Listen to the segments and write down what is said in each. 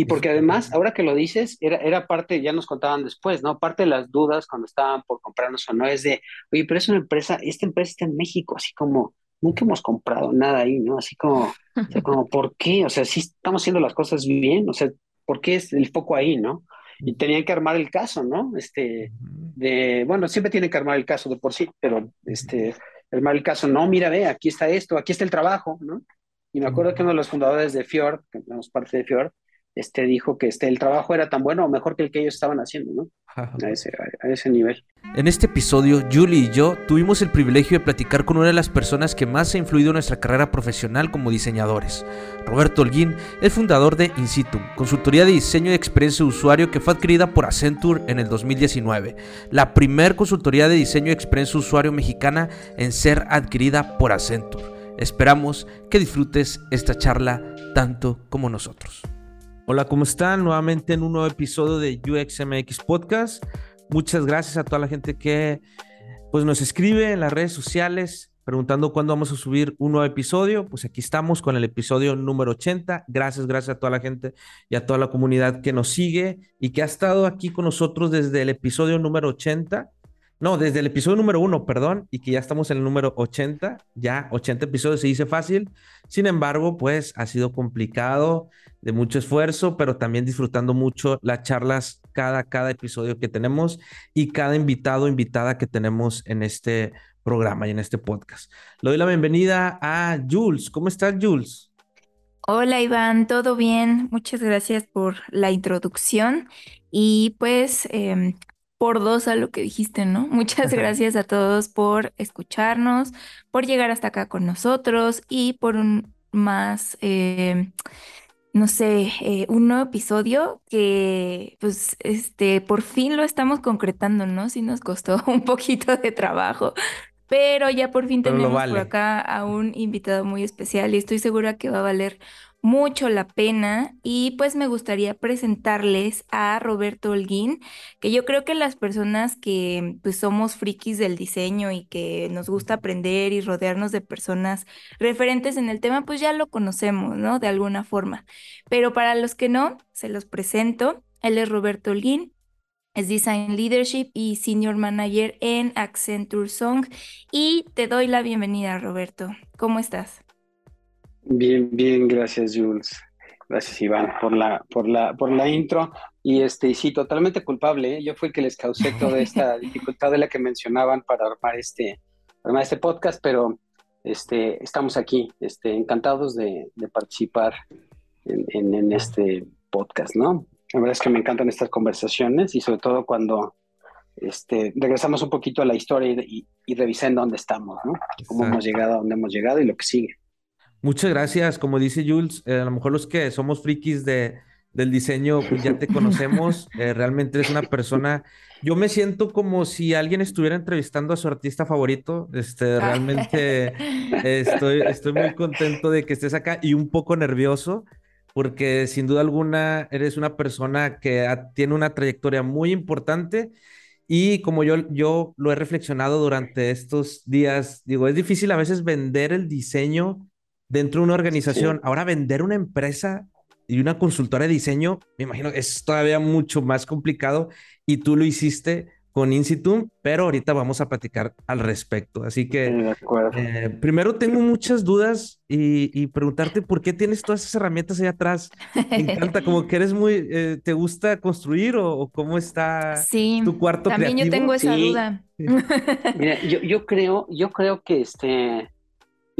Y porque además, ahora que lo dices, era, era parte, ya nos contaban después, ¿no? Parte de las dudas cuando estaban por comprarnos o no es de, oye, pero es una empresa, esta empresa está en México, así como, nunca hemos comprado nada ahí, ¿no? Así como, o sea, como, ¿por qué? O sea, sí estamos haciendo las cosas bien, o sea, ¿por qué es el foco ahí, no? Y tenían que armar el caso, ¿no? Este, de, bueno, siempre tienen que armar el caso de por sí, pero este, armar el caso, no, mira, ve, aquí está esto, aquí está el trabajo, ¿no? Y me acuerdo que uno de los fundadores de Fjord, que somos parte de Fjord, este, dijo que este, el trabajo era tan bueno o mejor que el que ellos estaban haciendo, ¿no? A ese, a ese nivel. En este episodio, Julie y yo tuvimos el privilegio de platicar con una de las personas que más ha influido en nuestra carrera profesional como diseñadores. Roberto Holguín es fundador de Insitum, consultoría de diseño y experiencia de usuario que fue adquirida por Accenture en el 2019, la primer consultoría de diseño y experiencia de usuario mexicana en ser adquirida por Accenture. Esperamos que disfrutes esta charla tanto como nosotros. Hola, ¿cómo están? Nuevamente en un nuevo episodio de UXMX Podcast. Muchas gracias a toda la gente que pues, nos escribe en las redes sociales preguntando cuándo vamos a subir un nuevo episodio. Pues aquí estamos con el episodio número 80. Gracias, gracias a toda la gente y a toda la comunidad que nos sigue y que ha estado aquí con nosotros desde el episodio número 80. No, desde el episodio número 1, perdón, y que ya estamos en el número 80. Ya 80 episodios se dice fácil. Sin embargo, pues ha sido complicado de mucho esfuerzo, pero también disfrutando mucho las charlas cada, cada episodio que tenemos y cada invitado invitada que tenemos en este programa y en este podcast. Le doy la bienvenida a Jules. ¿Cómo estás, Jules? Hola, Iván, ¿todo bien? Muchas gracias por la introducción y pues em, por dos a lo que dijiste, ¿no? Muchas gracias a todos por escucharnos, por llegar hasta acá con nosotros y por un más... Em, no sé, eh, un nuevo episodio que pues este por fin lo estamos concretando, ¿no? Sí nos costó un poquito de trabajo, pero ya por fin tenemos por acá a un invitado muy especial y estoy segura que va a valer mucho la pena y pues me gustaría presentarles a Roberto Holguín, que yo creo que las personas que pues somos frikis del diseño y que nos gusta aprender y rodearnos de personas referentes en el tema, pues ya lo conocemos, ¿no? De alguna forma. Pero para los que no, se los presento. Él es Roberto Holguín, es Design Leadership y Senior Manager en Accenture Song. Y te doy la bienvenida, Roberto. ¿Cómo estás? Bien, bien, gracias Jules. Gracias Iván por la, por la, por la intro. Y este, sí, totalmente culpable. ¿eh? Yo fui el que les causé toda esta dificultad de la que mencionaban para armar este, armar este podcast, pero este, estamos aquí, este, encantados de, participar en, en, este podcast, ¿no? La verdad es que me encantan estas conversaciones y sobre todo cuando este, regresamos un poquito a la historia y, y, revisando dónde estamos, ¿no? Cómo hemos llegado a donde hemos llegado y lo que sigue. Muchas gracias. Como dice Jules, eh, a lo mejor los que somos frikis de, del diseño, pues ya te conocemos. Eh, realmente eres una persona. Yo me siento como si alguien estuviera entrevistando a su artista favorito. Este, realmente estoy, estoy muy contento de que estés acá y un poco nervioso, porque sin duda alguna eres una persona que tiene una trayectoria muy importante. Y como yo, yo lo he reflexionado durante estos días, digo, es difícil a veces vender el diseño dentro de una organización. Ahora vender una empresa y una consultora de diseño, me imagino que es todavía mucho más complicado y tú lo hiciste con Insitum, pero ahorita vamos a platicar al respecto. Así que eh, primero tengo muchas dudas y, preguntarte por qué tienes todas esas herramientas ahí atrás. Me encanta, como que eres muy, eh, ¿te gusta construir o, cómo está tu cuarto también yo tengo esa duda. Mira, yo, yo creo, yo creo que este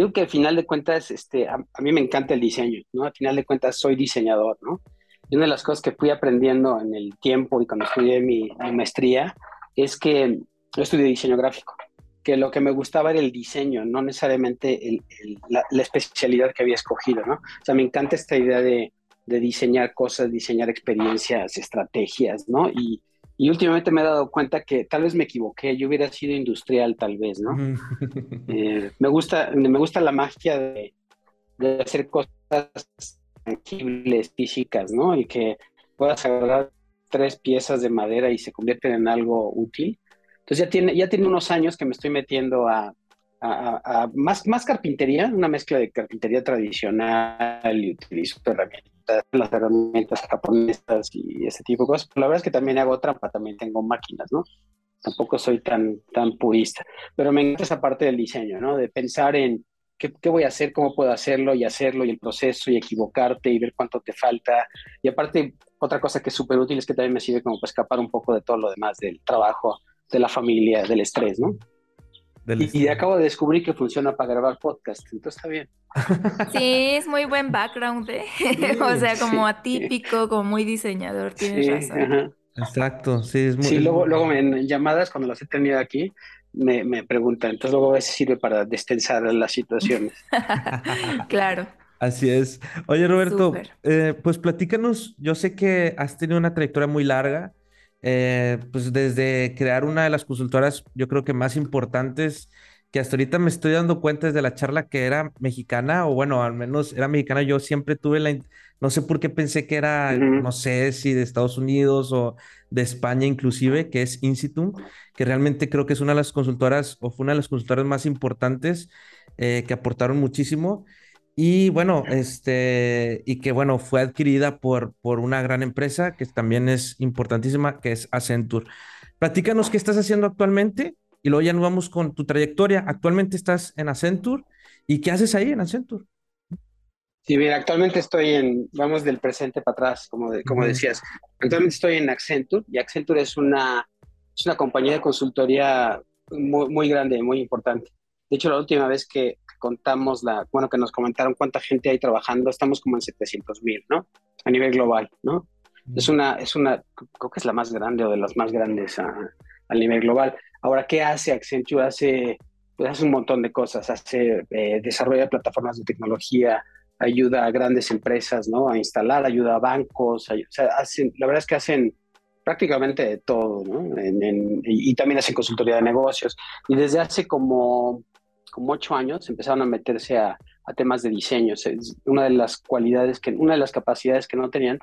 Digo que al final de cuentas, este, a, mí me encanta el diseño, ¿no? Al final de cuentas soy diseñador, ¿no? Y una de las cosas que fui aprendiendo en el tiempo y cuando estudié mi, maestría es que yo estudié diseño gráfico, que lo que me gustaba era el diseño, no necesariamente la, especialidad que había escogido, ¿no? O sea, me encanta esta idea de, de diseñar cosas, diseñar experiencias, estrategias, ¿no? Y, y últimamente me he dado cuenta que tal vez me equivoqué, yo hubiera sido industrial tal vez, ¿no? Eh, me, gusta, me gusta la magia de, hacer cosas tangibles, físicas, ¿no? Y que puedas agarrar tres piezas de madera y se convierten en algo útil. Entonces ya tiene, ya tiene unos años que me estoy metiendo a, más, más carpintería, una mezcla de carpintería tradicional y utilizo herramientas herramientas, las herramientas japonesas y ese tipo de cosas. Pero la verdad es que también hago trampa, también tengo máquinas, ¿no? Tampoco soy tan, tan purista, pero me encanta esa parte del diseño, ¿no? De pensar en qué, qué voy a hacer, cómo puedo hacerlo y hacerlo y el proceso y equivocarte y ver cuánto te falta. Y aparte, otra cosa que es súper útil es que también me sirve como para escapar un poco de todo lo demás, del trabajo, de la familia, del estrés, ¿no? Y, acabo de descubrir que funciona para grabar podcast, entonces está bien. Sí, es muy buen background, ¿eh? o sea, como atípico, como muy diseñador, tienes razón. Exacto, sí, es muy... Sí, luego, luego en llamadas, cuando las he tenido aquí, me, me preguntan, entonces luego a veces sirve para destensar las situaciones. claro. Así es. Oye, Roberto, eh, pues platícanos, yo sé que has tenido una trayectoria muy larga, eh, pues desde crear una de las consultoras, yo creo que más importantes, que hasta ahorita me estoy dando cuenta desde la charla que era mexicana, o bueno, al menos era mexicana, yo siempre tuve la, no sé por qué pensé que era, no sé si de Estados Unidos o de España inclusive, que es Incitum, que realmente creo que es una de las consultoras, o fue una de las consultoras más importantes eh, que aportaron muchísimo. Y bueno, este, y que bueno, fue adquirida por, por una gran empresa que también es importantísima, que es Accenture. Platícanos qué estás haciendo actualmente y luego ya nos vamos con tu trayectoria. Actualmente estás en Accenture y qué haces ahí en Accenture. Sí, mira, actualmente estoy en, vamos del presente para atrás, como, como decías. Actualmente estoy en Accenture y Accenture es una, es una compañía de consultoría muy, muy grande, muy importante. De hecho, la última vez que, contamos la, bueno, que nos comentaron cuánta gente hay trabajando, estamos como en 700 mil, ¿no? A nivel global, ¿no? Es una, es una, creo que es la más grande o de las más grandes a, nivel global. Ahora, ¿qué hace Accenture? Hace, pues hace un montón de cosas, hace, eh, desarrolla plataformas de tecnología, ayuda a grandes empresas, ¿no? A instalar, ayuda a bancos, o sea, hacen, la verdad es que hacen prácticamente de todo, ¿no? y también hacen consultoría de negocios. Y desde hace como como ocho años, empezaron a meterse a, temas de diseño. una de las cualidades, que, una de las capacidades que no tenían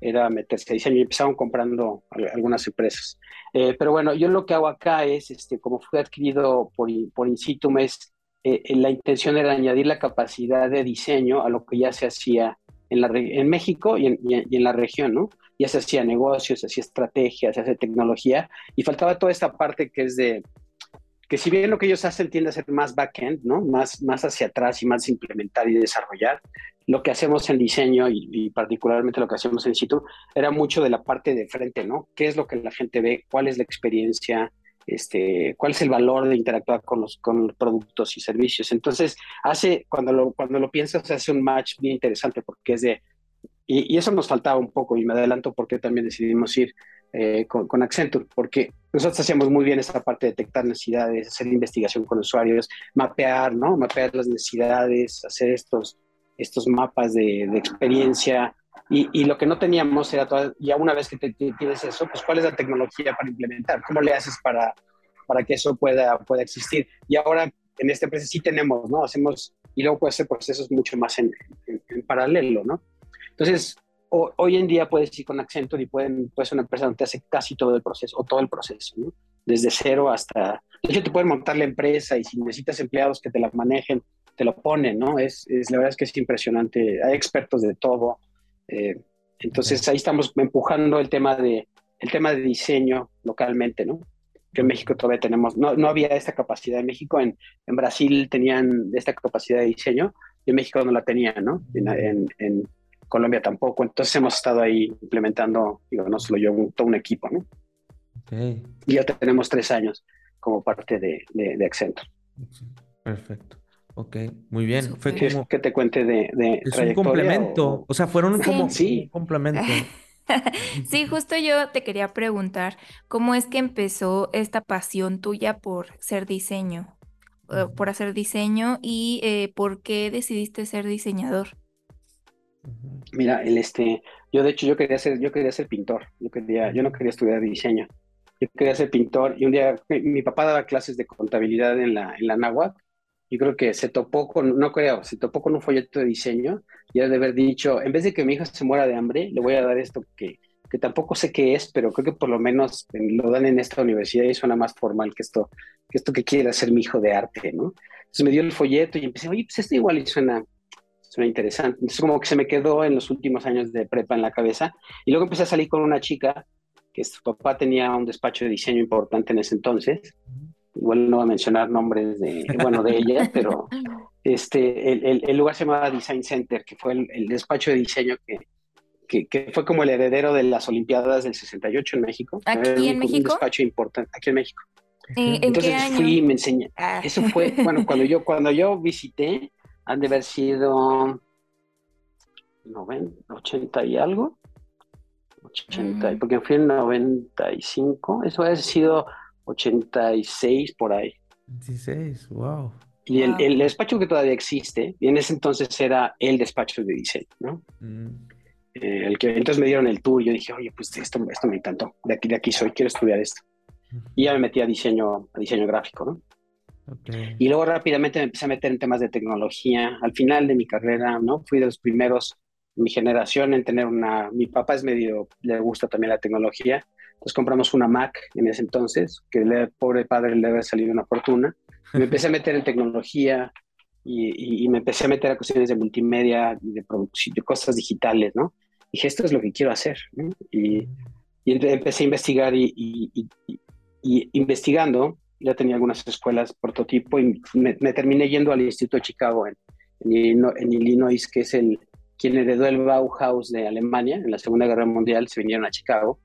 era meterse a diseño y empezaron comprando algunas empresas. Eh, pero bueno, yo lo que hago acá es, este, como fue adquirido por, por Incitum, es eh, eh, la intención era añadir la capacidad de diseño a lo que ya se hacía en, la, en México y en, y en la región, ¿no? Ya se hacía negocios, se hacía estrategia, se hacía tecnología y faltaba toda esta parte que es de que si bien lo que ellos hacen tiende a ser más back-end, ¿no? Más, más hacia atrás y más implementar y desarrollar, lo que hacemos en diseño y, particularmente lo que hacemos en situ era mucho de la parte de frente, ¿no? ¿Qué es lo que la gente ve? ¿Cuál es la experiencia? Este, ¿Cuál es el valor de interactuar con los, con los productos y servicios? Entonces, hace, cuando lo, cuando lo piensas, hace un match bien interesante porque es de, y, y eso nos faltaba un poco y me adelanto porque también decidimos ir eh, con, Accenture, porque nosotros hacíamos muy bien esa parte de detectar necesidades, hacer investigación con usuarios, mapear, ¿no? Mapear las necesidades, hacer estos, estos mapas de, experiencia. Y, lo que no teníamos era, ya una vez que tienes eso, pues cuál es la tecnología para implementar, cómo le haces para, para que eso pueda, pueda existir. Y ahora en este empresa sí tenemos, ¿no? Hacemos, y luego puede ser procesos mucho más en, en paralelo, ¿no? Entonces, hoy en día puedes ir con Accenture y pueden, ser una empresa donde te hace casi todo el proceso, o todo el proceso, ¿no? Desde cero hasta... De hecho, te pueden montar la empresa y si necesitas empleados que te la manejen, te lo ponen, ¿no? Es, es la verdad es que es impresionante. Hay expertos de todo. Eh, entonces ahí estamos empujando el tema de el tema de diseño localmente, ¿no? Que en México todavía tenemos, no, no había esta capacidad en México, en, en Brasil tenían esta capacidad de diseño y en México no la tenían, ¿no? En, en, Colombia tampoco. Entonces hemos estado ahí implementando, digo, no solo yo, todo un equipo, ¿no? Okay. Y ya tenemos tres años como parte de, de, Accenture. Perfecto. Ok, muy bien. Fue como... que te cuente de, de es un complemento. O... sea, fueron como sí. un complemento. sí, justo yo te quería preguntar, ¿cómo es que empezó esta pasión tuya por ser diseño, eh, por hacer diseño y eh, por qué decidiste ser diseñador? Mira, el este, yo de hecho yo quería ser, yo quería ser pintor, yo quería, yo no quería estudiar diseño, yo quería ser pintor y un día mi, papá daba clases de contabilidad en la, en la náhuatl, yo creo que se topó con, no creo, se topó con un folleto de diseño y era de haber dicho, en vez de que mi hija se muera de hambre, le voy a dar esto que, que tampoco sé qué es, pero creo que por lo menos lo dan en esta universidad y suena más formal que esto, que esto que quiere hacer mi hijo de arte, ¿no? Entonces me dio el folleto y empecé, oye, pues esto igual y suena, suena interesante. Entonces como que se me quedó en los últimos años de prepa en la cabeza. Y luego empecé a salir con una chica que su papá tenía un despacho de diseño importante en ese entonces. Igual no voy a mencionar nombres de, bueno, de ella, pero este, el, el, lugar se llamaba Design Center, que fue el, despacho de diseño que, que, fue como el heredero de las Olimpiadas del 68 en México. ¿Aquí en México? Un despacho importante, aquí en México. ¿En, Entonces qué año? fui y me enseñé. Ah. Eso fue, bueno, cuando yo, cuando yo visité, han de haber sido 90, 80 y algo. 80, mm. porque fui en 95, eso ha sido 86 por ahí. 26, wow. Y el, el, despacho que todavía existe, y en ese entonces era el despacho de diseño, ¿no? Mm. Eh, el que, entonces me dieron el tour y yo dije, oye, pues esto, esto me encantó, de aquí, de aquí soy, quiero estudiar esto. Y ya me metí a diseño, a diseño gráfico, ¿no? Y luego rápidamente me empecé a meter en temas de tecnología. Al final de mi carrera, ¿no? Fui de los primeros, mi generación, en tener una... Mi papá es medio, le gusta también la tecnología. Entonces compramos una Mac en ese entonces, que el pobre padre le había salido una fortuna. Me empecé a meter en tecnología y, y, me empecé a meter a cuestiones de multimedia y de de cosas digitales, ¿no? Dije, esto es lo que quiero hacer. ¿no? Y, y empecé a investigar y, y investigando ya tenía algunas escuelas prototipo y me, terminé yendo al Instituto de Chicago en, en, Illinois, que es el quien heredó el Bauhaus de Alemania en la Segunda Guerra Mundial, se vinieron a Chicago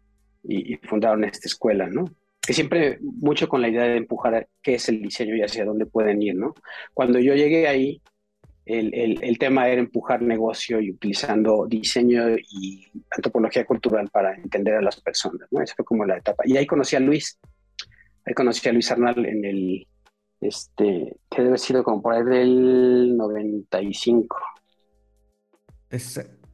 y, fundaron esta escuela, ¿no? Que siempre mucho con la idea de empujar qué es el diseño y hacia dónde pueden ir, ¿no? Cuando yo llegué ahí, el, el, el, tema era empujar negocio y utilizando diseño y antropología cultural para entender a las personas, ¿no? Esa fue como la etapa. Y ahí conocí a Luis, Ahí conocí a Luis Arnal en el, este, que debe haber sido como por ahí del 95.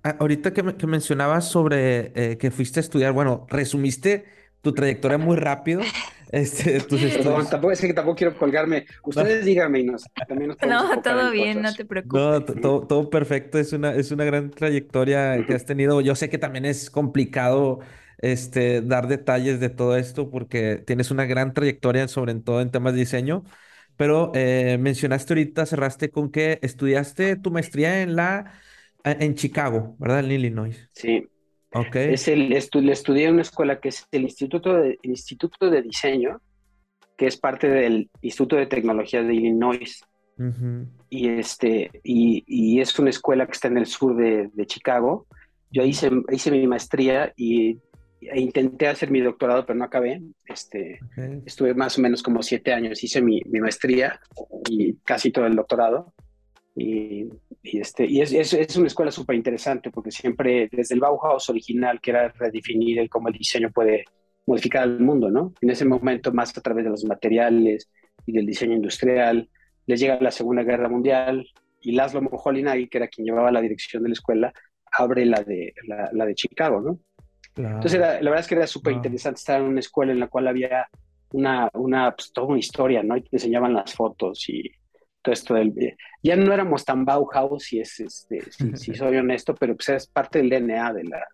Ah, ahorita que, mencionabas sobre eh, que fuiste a estudiar, bueno, resumiste tu trayectoria muy rápido. Este, Perdón, tampoco es que tampoco quiero colgarme. Ustedes díganme y nos, también nos No, todo bien, no te preocupes. No, todo, todo, perfecto. Es una, es una gran trayectoria que has tenido. Yo sé que también es complicado este, dar detalles de todo esto porque tienes una gran trayectoria sobre todo en temas de diseño. Pero eh, mencionaste ahorita, cerraste con que estudiaste tu maestría en la en Chicago, ¿verdad? En Illinois. Sí. Ok. Es el, le estudié en una escuela que es el Instituto de, Instituto de Diseño, que es parte del Instituto de Tecnología de Illinois. Y este, y, y, es una escuela que está en el sur de, de Chicago. Yo hice, hice mi maestría y intenté hacer mi doctorado, pero no acabé. Este, Estuve más o menos como siete años, hice mi, mi maestría y casi todo el doctorado. Y, y este, y es, es, es una escuela súper interesante porque siempre desde el Bauhaus original, que era redefinir el, cómo el diseño puede modificar al mundo, ¿no? En ese momento, más a través de los materiales y del diseño industrial, les llega la Segunda Guerra Mundial y Laszlo Moholy-Nagy, que era quien llevaba la dirección de la escuela, abre la de, la, la de Chicago, ¿no? Entonces, la verdad es que era súper interesante estar en una escuela en la cual había una, una pues, toda una historia, ¿no? Y te enseñaban las fotos y todo esto del... Eh, ya no éramos tan Bauhaus, si, es, este, si, soy honesto, pero pues es parte del DNA de la,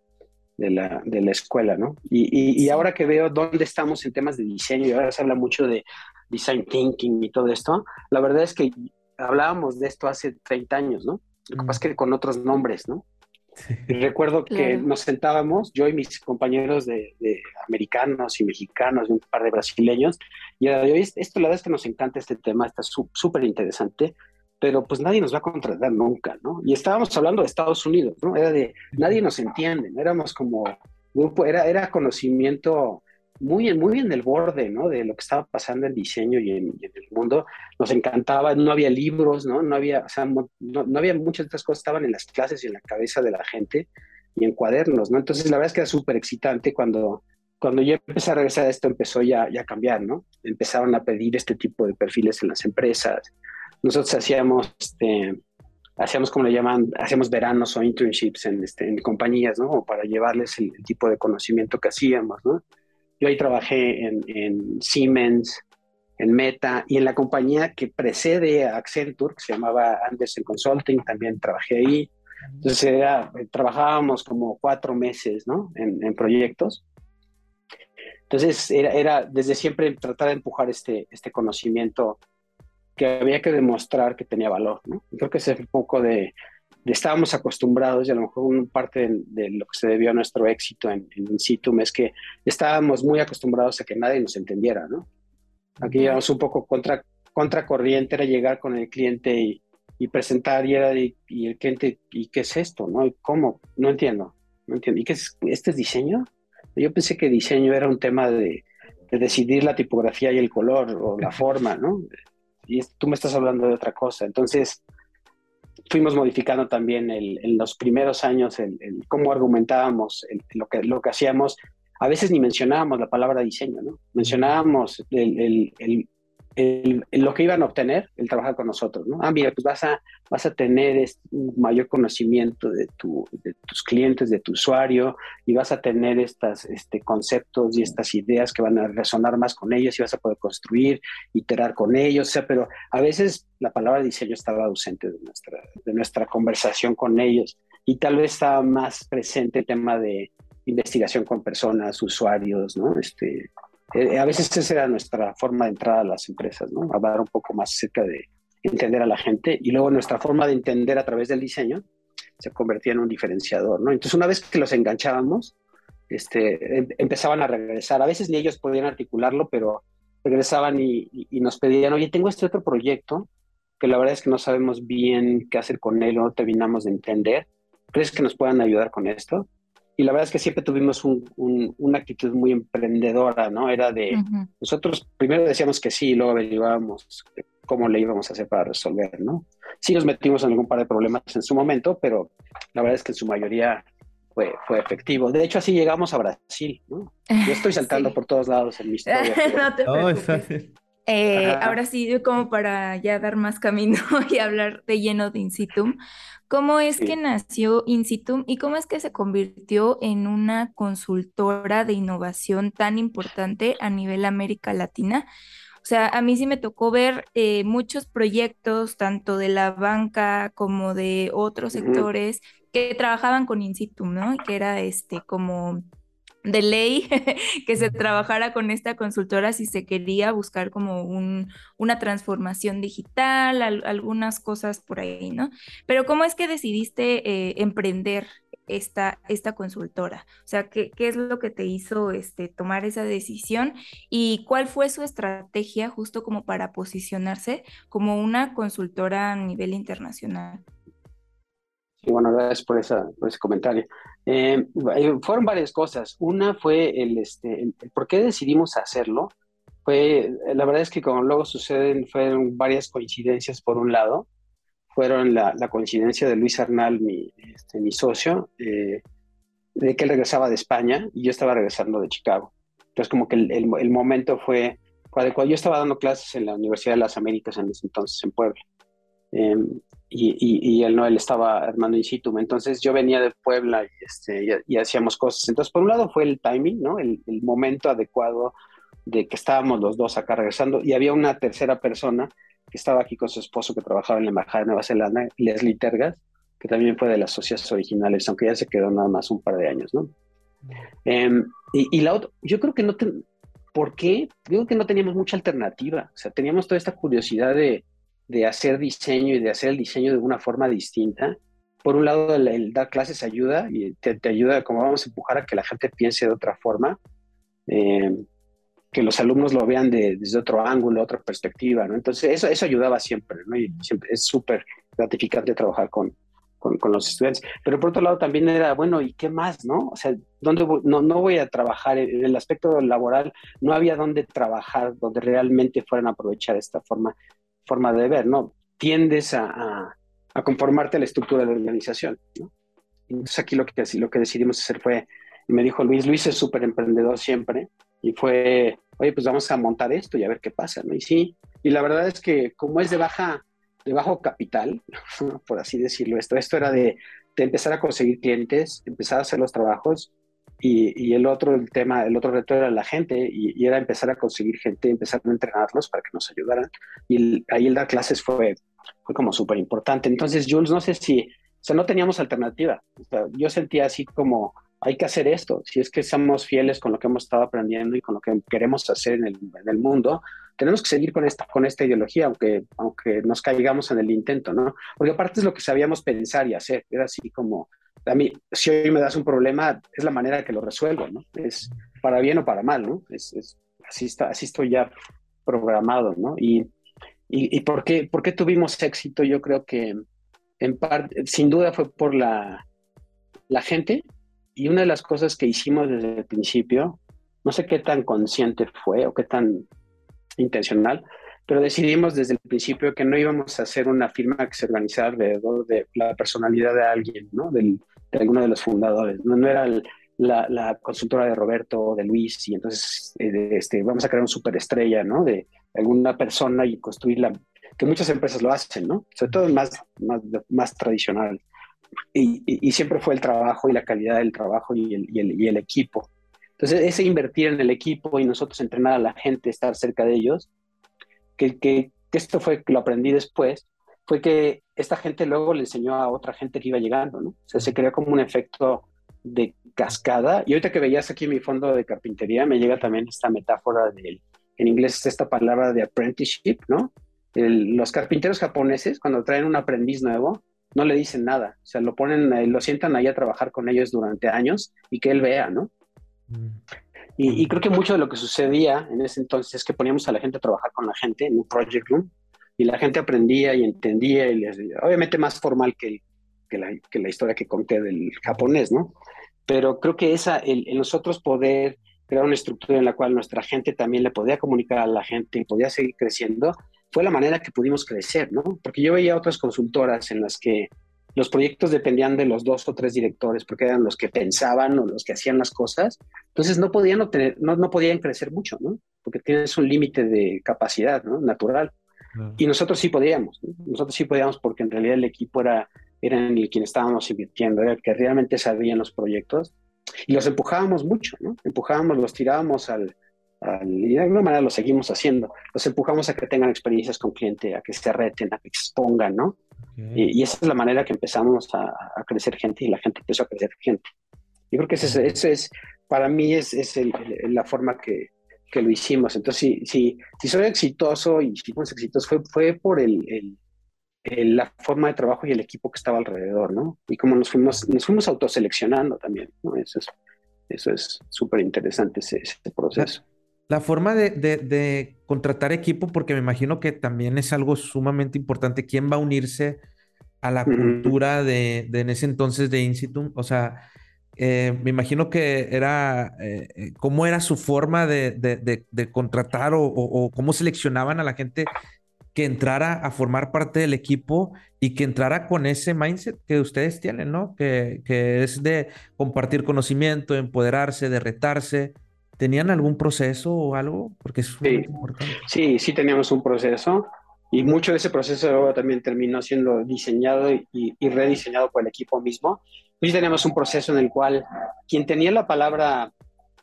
de la, de la escuela, ¿no? Y, y, ahora que veo dónde estamos en temas de diseño, y ahora se habla mucho de design thinking y todo esto, la verdad es que hablábamos de esto hace 30 años, ¿no? Lo que pasa es que con otros nombres, ¿no? Recuerdo que nos sentábamos, yo y mis compañeros de, americanos y mexicanos y un par de brasileños, y de, esto la verdad es que nos encanta este tema, está súper interesante, pero pues nadie nos va a contratar nunca, ¿no? Y estábamos hablando de Estados Unidos, ¿no? Era de, nadie nos entiende, éramos como grupo, era, era conocimiento muy, muy en el borde, ¿no? De lo que estaba pasando en diseño y en, el mundo. Nos encantaba, no había libros, ¿no? No había, o sea, no, no, había muchas de estas cosas, estaban en las clases y en la cabeza de la gente y en cuadernos, ¿no? Entonces, la verdad es que era súper excitante cuando, cuando yo empecé a regresar a esto, empezó ya, ya a cambiar, ¿no? Empezaron a pedir este tipo de perfiles en las empresas. Nosotros hacíamos, este, hacíamos como le llaman, hacíamos veranos o internships en, este, en compañías, ¿no? O para llevarles el, el tipo de conocimiento que hacíamos, ¿no? Yo ahí trabajé en, Siemens, en Meta y en la compañía que precede a Accenture, que se llamaba Anderson Consulting, también trabajé ahí. Entonces trabajábamos como cuatro meses ¿no? en, proyectos. Entonces era, era, desde siempre tratar de empujar este, este conocimiento que había que demostrar que tenía valor. ¿no? Creo que ese es un poco de, estábamos acostumbrados, y a lo mejor parte de, lo que se debió a nuestro éxito en, en es que estábamos muy acostumbrados a que nadie nos entendiera, ¿no? Aquí íbamos un poco contra, contracorriente, era llegar con el cliente y, presentar y, era y, el cliente, ¿y qué es esto? ¿no? ¿Cómo? No entiendo, no entiendo. ¿Y qué es, este es diseño? Yo pensé que diseño era un tema de, decidir la tipografía y el color o la forma, ¿no? Y tú me estás hablando de otra cosa. Entonces, fuimos modificando también en los primeros años el, cómo argumentábamos lo, que, lo que hacíamos. A veces ni mencionábamos la palabra diseño, ¿no? Mencionábamos el, lo que iban a obtener el trabajar con nosotros, ¿no? Ah, mira, pues vas a, vas a tener un mayor conocimiento de, tu, de tus clientes, de tu usuario, y vas a tener estos este, conceptos y estas ideas que van a resonar más con ellos y vas a poder construir, iterar con ellos, o sea, pero a veces la palabra diseño estaba ausente de nuestra, de nuestra conversación con ellos y tal vez estaba más presente el tema de investigación con personas, usuarios, ¿no? Este, eh, a veces esa era nuestra forma de entrar a las empresas, ¿no? Hablar un poco más acerca de entender a la gente y luego nuestra forma de entender a través del diseño se convertía en un diferenciador, ¿no? Entonces una vez que los enganchábamos, este, em, empezaban a regresar. A veces ni ellos podían articularlo, pero regresaban y, nos pedían, oye, tengo este otro proyecto que la verdad es que no sabemos bien qué hacer con él o no terminamos de entender. ¿Crees que nos puedan ayudar con esto? Y la verdad es que siempre tuvimos una actitud muy emprendedora, ¿no? Era de, nosotros primero decíamos que sí y luego averiguábamos cómo le íbamos a hacer para resolver, ¿no? Sí nos metimos en algún par de problemas en su momento, pero la verdad es que en su mayoría fue, fue efectivo. De hecho, así llegamos a Brasil, ¿no? Yo estoy saltando por todos lados en mi historia. no te preocupes. Eh, ahora sí, como para ya dar más camino y hablar de lleno de Incitum, ¿cómo es que nació Incitum y cómo es que se convirtió en una consultora de innovación tan importante a nivel América Latina? O sea, a mí sí me tocó ver eh, muchos proyectos, tanto de la banca como de otros sectores, que trabajaban con Incitum, ¿no? Que era este como de ley que se trabajara con esta consultora si se quería buscar como un, una transformación digital, algunas cosas por ahí, ¿no? Pero ¿cómo es que decidiste eh, emprender esta, esta consultora? O sea, ¿qué, ¿qué, es lo que te hizo este, tomar esa decisión y cuál fue su estrategia justo como para posicionarse como una consultora a nivel internacional? Y bueno, gracias por, esa, por ese comentario. Eh, eh, fueron varias cosas. Una fue el, este, por qué decidimos hacerlo. Fue, la verdad es que como luego suceden, fueron varias coincidencias por un lado. Fueron la, coincidencia de Luis Arnal, mi, este, mi socio, eh, de que él regresaba de España y yo estaba regresando de Chicago. Entonces como que el, el, momento fue, fue adecuado. Yo estaba dando clases en la Universidad de las Américas en ese entonces, en Puebla. Em, y, y, él no, él estaba armando in situ. Entonces yo venía de Puebla y, este, y, hacíamos cosas. Entonces, por un lado fue el timing, ¿no? El, momento adecuado de que estábamos los dos acá regresando. Y había una tercera persona que estaba aquí con su esposo que trabajaba en la Embajada de Nueva Zelanda, Leslie Tergas, que también fue de las socias originales, aunque ya se quedó nada más un par de años, ¿no? Em, y, la otra, yo creo que no, ¿por qué? Creo que no teníamos mucha alternativa. O sea, teníamos toda esta curiosidad de de hacer diseño y de hacer el diseño de una forma distinta. Por un lado, el, dar clases ayuda y te, ayuda, como vamos a empujar a que la gente piense de otra forma, eh, que los alumnos lo vean desde otro ángulo, otra perspectiva, ¿no? Entonces, eso, eso ayudaba siempre, ¿no? Y siempre es súper gratificante trabajar con, con, los estudiantes. Pero por otro lado también era, bueno, ¿y qué más, no? O sea, ¿dónde no, no voy a trabajar en el aspecto laboral? No había dónde trabajar, donde realmente fueran a aprovechar esta forma forma de ver, ¿no? Tiendes a, conformarte a la estructura de la organización, ¿no? Entonces aquí lo que, lo que decidimos hacer fue, me dijo Luis, Luis es súper emprendedor siempre, y fue, oye, pues vamos a montar esto y a ver qué pasa, ¿no? Y sí, y la verdad es que como es de baja, de bajo capital, por así decirlo, esto, esto era de, de empezar a conseguir clientes, empezar a hacer los trabajos, y, el otro el tema, el otro reto era la gente y, era empezar a conseguir gente, empezar a entrenarlos para que nos ayudaran. Y ahí el dar clases fue, fue como súper importante. Entonces, Jules, no sé si, o sea, no teníamos alternativa. yo sentía así como, hay que hacer esto. Si es que somos fieles con lo que hemos estado aprendiendo y con lo que queremos hacer en el, en el mundo, tenemos que seguir con esta, con esta ideología, aunque, aunque nos caigamos en el intento, ¿no? Porque aparte es lo que sabíamos pensar y hacer. Era así como, a mí, si hoy me das un problema, es la manera que lo resuelvo, ¿no? Es para bien o para mal, ¿no? Es, es así, está, así estoy ya programado, ¿no? Y, y, y ¿por, qué, por, qué, tuvimos éxito? Yo creo que en parte, sin duda fue por la, la gente y una de las cosas que hicimos desde el principio, no sé qué tan consciente fue o qué tan intencional, pero decidimos desde el principio que no íbamos a hacer una firma que se organizara alrededor de la personalidad de alguien, ¿no? Del, de alguno de los fundadores. No, no era la, la, consultora de Roberto de Luis, y entonces eh, este, vamos a crear una superestrella, ¿no? De alguna persona y construirla, que muchas empresas lo hacen, ¿no? Sobre todo más, más, más tradicional. Y, y, y, siempre fue el trabajo y la calidad del trabajo y el, y el, y el equipo. Entonces, ese invertir en el equipo y nosotros entrenar a la gente, estar cerca de ellos, que, que, que esto fue, lo aprendí después, fue que esta gente luego le enseñó a otra gente que iba llegando, ¿no? O sea, se creó como un efecto de cascada. Y ahorita que veías aquí mi fondo de carpintería, me llega también esta metáfora del, en inglés es esta palabra de apprenticeship, ¿no? El, los carpinteros japoneses, cuando traen un aprendiz nuevo, no le dicen nada. O sea, lo ponen, lo sientan ahí a trabajar con ellos durante años y que él vea, ¿no? Y, y, creo que mucho de lo que sucedía en ese entonces es que poníamos a la gente a trabajar con la gente en un project room y la gente aprendía y entendía, y les, obviamente más formal que, que, la, que, la, historia que conté del japonés, ¿no? Pero creo que esa, el, el, nosotros poder crear una estructura en la cual nuestra gente también le podía comunicar a la gente y podía seguir creciendo, fue la manera que pudimos crecer, ¿no? Porque yo veía otras consultoras en las que los proyectos dependían de los dos o tres directores porque eran los que pensaban o los que hacían las cosas. Entonces no podían obtener, no, no podían crecer mucho, ¿no? Porque tienes un límite de capacidad, ¿no? Natural. Y nosotros sí podíamos, ¿no? nosotros sí podíamos porque en realidad el equipo era, era en el quien estábamos invirtiendo, era el que realmente sabían los proyectos y los empujábamos mucho, ¿no? Empujábamos, los tirábamos al, y de alguna manera lo seguimos haciendo. Los empujamos a que tengan experiencias con cliente, a que se reten, a que expongan, ¿no? Okay. Y, y, esa es la manera que empezamos a, a, crecer gente y la gente empezó a crecer gente. Yo creo que ese, ese es, para mí es, es el, el, la forma que, que, lo hicimos. Entonces, si, si, si soy exitoso y si fuimos exitosos, fue, fue por el, la forma de trabajo y el equipo que estaba alrededor, ¿no? Y como nos fuimos, nos fuimos autoseleccionando también, ¿no? Eso es eso es súper interesante ese, ese, proceso. La forma de, de, de, contratar equipo, porque me imagino que también es algo sumamente importante, ¿quién va a unirse a la cultura de, de en ese entonces de Institutum? O sea, eh, me imagino que era, eh, ¿cómo era su forma de, contratar o, o, o, cómo seleccionaban a la gente que entrara a formar parte del equipo y que entrara con ese mindset que ustedes tienen, ¿no? Que, que es de compartir conocimiento, empoderarse, de retarse. ¿Tenían algún proceso o algo? Porque es sí, importante. Sí, sí teníamos un proceso y mucho de ese proceso también terminó siendo diseñado y, y, rediseñado por el equipo mismo. Sí teníamos un proceso en el cual quien tenía la palabra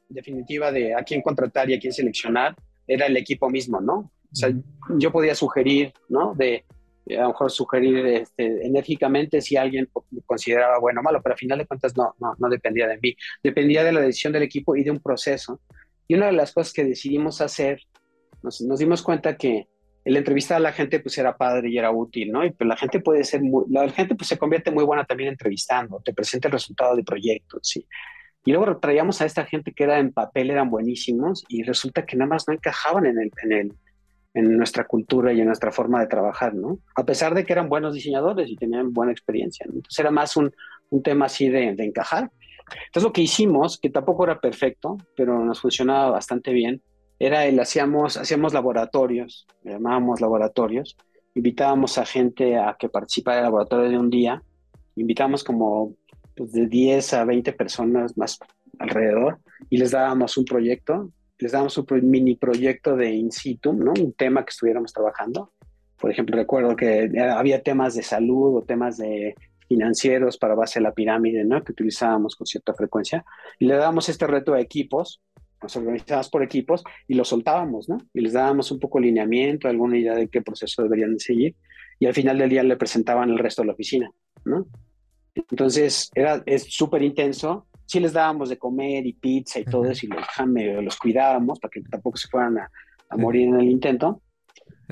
definitiva de a quién contratar y a quién seleccionar era el equipo mismo, ¿no? O sea, yo podía sugerir, ¿no? De a lo mejor sugerir este, enérgicamente si alguien consideraba bueno o malo, pero al final de cuentas no, no, no dependía de mí, dependía de la decisión del equipo y de un proceso. Y una de las cosas que decidimos hacer, nos, nos dimos cuenta que el entrevistar a la gente pues era padre y era útil, ¿no? Y pues la gente puede ser muy, la gente pues se convierte muy buena también entrevistando, te presenta el resultado de proyectos, ¿sí? Y luego traíamos a esta gente que era en papel, eran buenísimos y resulta que nada más no encajaban en el, en el, en nuestra cultura y en nuestra forma de trabajar, ¿no? A pesar de que eran buenos diseñadores y tenían buena experiencia, ¿no? Entonces era más un, un tema así de, encajar. Entonces lo que hicimos, que tampoco era perfecto, pero nos funcionaba bastante bien, era el hacíamos, hacíamos laboratorios, llamábamos laboratorios, invitábamos a gente a que participara del laboratorio de un día, invitábamos como pues, de 10 a 20 personas más alrededor y les dábamos un proyecto les damos un mini proyecto de in situ, ¿no? Un tema que estuviéramos trabajando. Por ejemplo, recuerdo que había temas de salud o temas de financieros para base de la pirámide, ¿no? Que utilizábamos con cierta frecuencia. Y le dábamos este reto a equipos, nos organizábamos por equipos y los soltábamos, ¿no? Y les dábamos un poco de lineamiento, alguna idea de qué proceso deberían de seguir. Y al final del día le presentaban el resto de la oficina, ¿no? Entonces, era, es súper intenso, sí les dábamos de comer y pizza y todo eso y los, los cuidábamos para que tampoco se fueran a, morir en el intento,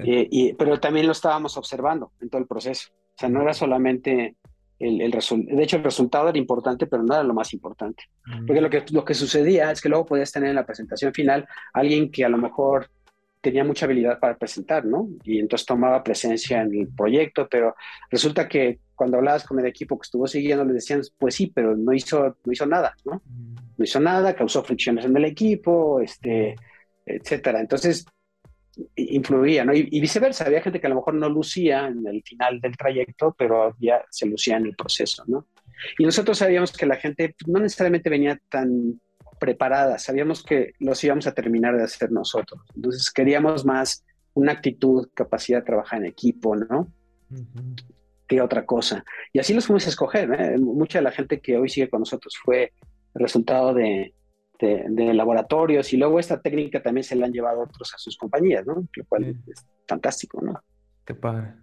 y, pero también lo estábamos observando en todo el proceso. O sea, no era solamente el, el resultado, de hecho el resultado era importante, pero no era lo más importante. Porque lo que, lo que sucedía es que luego podías tener en la presentación final alguien que a lo mejor tenía mucha habilidad para presentar, ¿no? Y entonces tomaba presencia en el proyecto, pero resulta que cuando hablabas con el equipo que estuvo siguiendo, le decían, pues sí, pero no hizo, no hizo nada, ¿no? No hizo nada, causó fricciones en el equipo, este, etcétera. Entonces, influía, ¿no? Y, viceversa, había gente que a lo mejor no lucía en el final del trayecto, pero ya se lucía en el proceso, ¿no? Y nosotros sabíamos que la gente no necesariamente venía tan preparada, sabíamos que los íbamos a terminar de hacer nosotros. Entonces queríamos más una actitud, capacidad de trabajar en equipo, ¿no? Que otra cosa. Y así los fuimos a escoger. ¿eh? Mucha de la gente que hoy sigue con nosotros fue resultado de, de, laboratorios y luego esta técnica también se la han llevado otros a sus compañías, ¿no? Lo cual es fantástico, ¿no? Qué padre,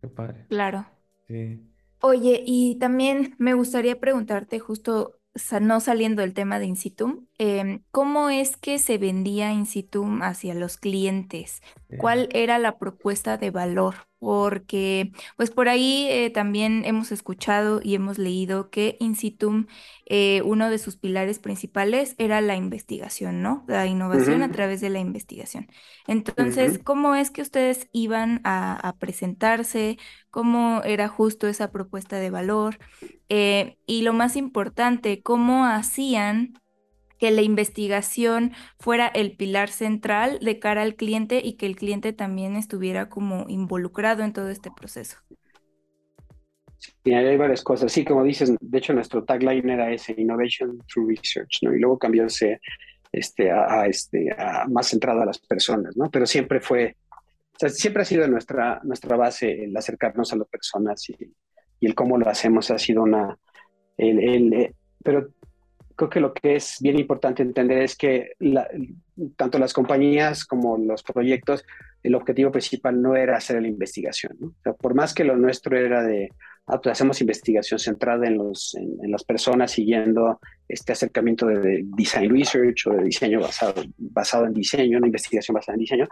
qué padre. Claro. Sí. Oye, y también me gustaría preguntarte justo no saliendo del tema de Insitum, em, ¿cómo es que se vendía Insitum hacia los clientes? ¿Cuál era la propuesta de valor? Porque, pues por ahí eh, también hemos escuchado y hemos leído que Insitum, eh, uno de sus pilares principales era la investigación, ¿no? La innovación a través de la investigación. Entonces, ¿cómo es que ustedes iban a presentarse? ¿Cómo era justo esa propuesta de valor? Eh, y lo más importante, cómo hacían que la investigación fuera el pilar central de cara al cliente y que el cliente también estuviera como involucrado en todo este proceso. Sí, hay varias cosas. Sí, como dices, de hecho nuestro tagline era ese, Innovation Through Research, ¿no? Y luego cambió este, a, este, a más centrado a las personas, ¿no? Pero siempre fue, o sea, siempre ha sido nuestra, nuestra base el acercarnos a las personas y, y el cómo lo hacemos ha sido una... El, eh, pero creo que lo que es bien importante entender es que tanto las compañías como los proyectos, el objetivo principal no era hacer la investigación. ¿no? O sea, por más que lo nuestro era de, ah, pues hacemos investigación centrada en, los, en, las personas siguiendo este acercamiento de, design research o de diseño basado, basado en diseño, una investigación basada en diseño,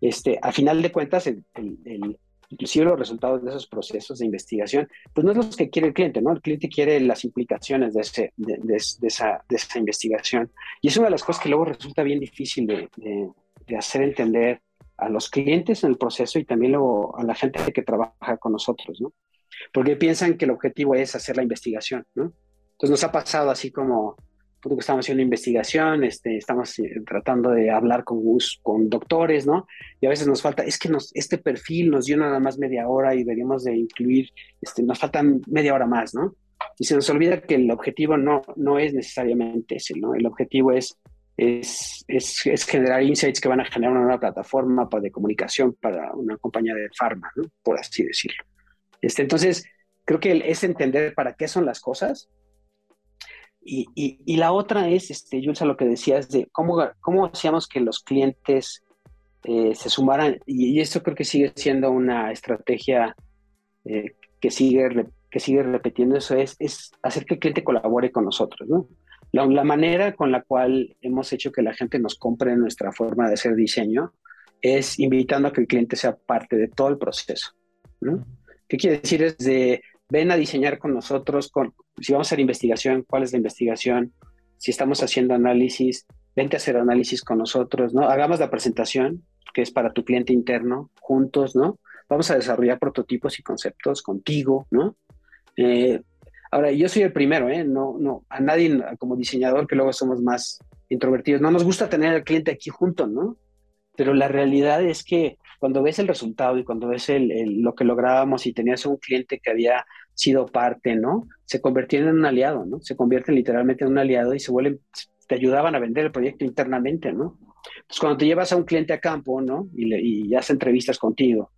este, a final de cuentas el, el inclusive los resultados de esos procesos de investigación, pues no es lo que quiere el cliente, ¿no? El cliente quiere las implicaciones de, ese, de, esa, de esa, investigación. Y es una de las cosas que luego resulta bien difícil de, de, hacer entender a los clientes en el proceso y también luego a la gente que trabaja con nosotros, ¿no? Porque piensan que el objetivo es hacer la investigación, ¿no? Entonces nos ha pasado así como, que estamos haciendo investigación, este, estamos eh, tratando de hablar con, con doctores, ¿no? Y a veces nos falta, es que nos, este perfil nos dio nada más media hora y deberíamos de incluir, este, nos faltan media hora más, ¿no? Y se nos olvida que el objetivo no, no es necesariamente ese, ¿no? El objetivo es, es, es, generar insights que van a generar una nueva plataforma para, de comunicación para una compañía de farma, ¿no? Por así decirlo. Este, entonces, creo que es entender para qué son las cosas y, y, la otra es, este, Jules, a lo que decías de cómo, cómo hacíamos que los clientes eh, se sumaran, y, esto creo que sigue siendo una estrategia eh, que, sigue, que sigue repitiendo eso, es, es hacer que el cliente colabore con nosotros, ¿no? La, la, manera con la cual hemos hecho que la gente nos compre nuestra forma de hacer diseño es invitando a que el cliente sea parte de todo el proceso, ¿no? ¿Qué quiere decir? Es de ven a diseñar con nosotros, si vamos a hacer investigación, cuál es la investigación, si estamos haciendo análisis, vente a hacer análisis con nosotros, ¿no? Hagamos la presentación, que es para tu cliente interno, juntos, ¿no? Vamos a desarrollar prototipos y conceptos contigo, ¿no? Eh, ahora, yo soy el primero, ¿eh? No, no, a nadie como diseñador, que luego somos más introvertidos, no nos gusta tener al cliente aquí junto, ¿no? Pero la realidad es que cuando ves el resultado y cuando ves lo que lográbamos y tenías un cliente que había sido parte, ¿no? Se convirtieron en un aliado, ¿no? Se convierten literalmente en un aliado y se vuelven, te ayudaban a vender el proyecto internamente, ¿no? Pues cuando te llevas a un cliente a campo, ¿no? Y, y hace entrevistas contigo,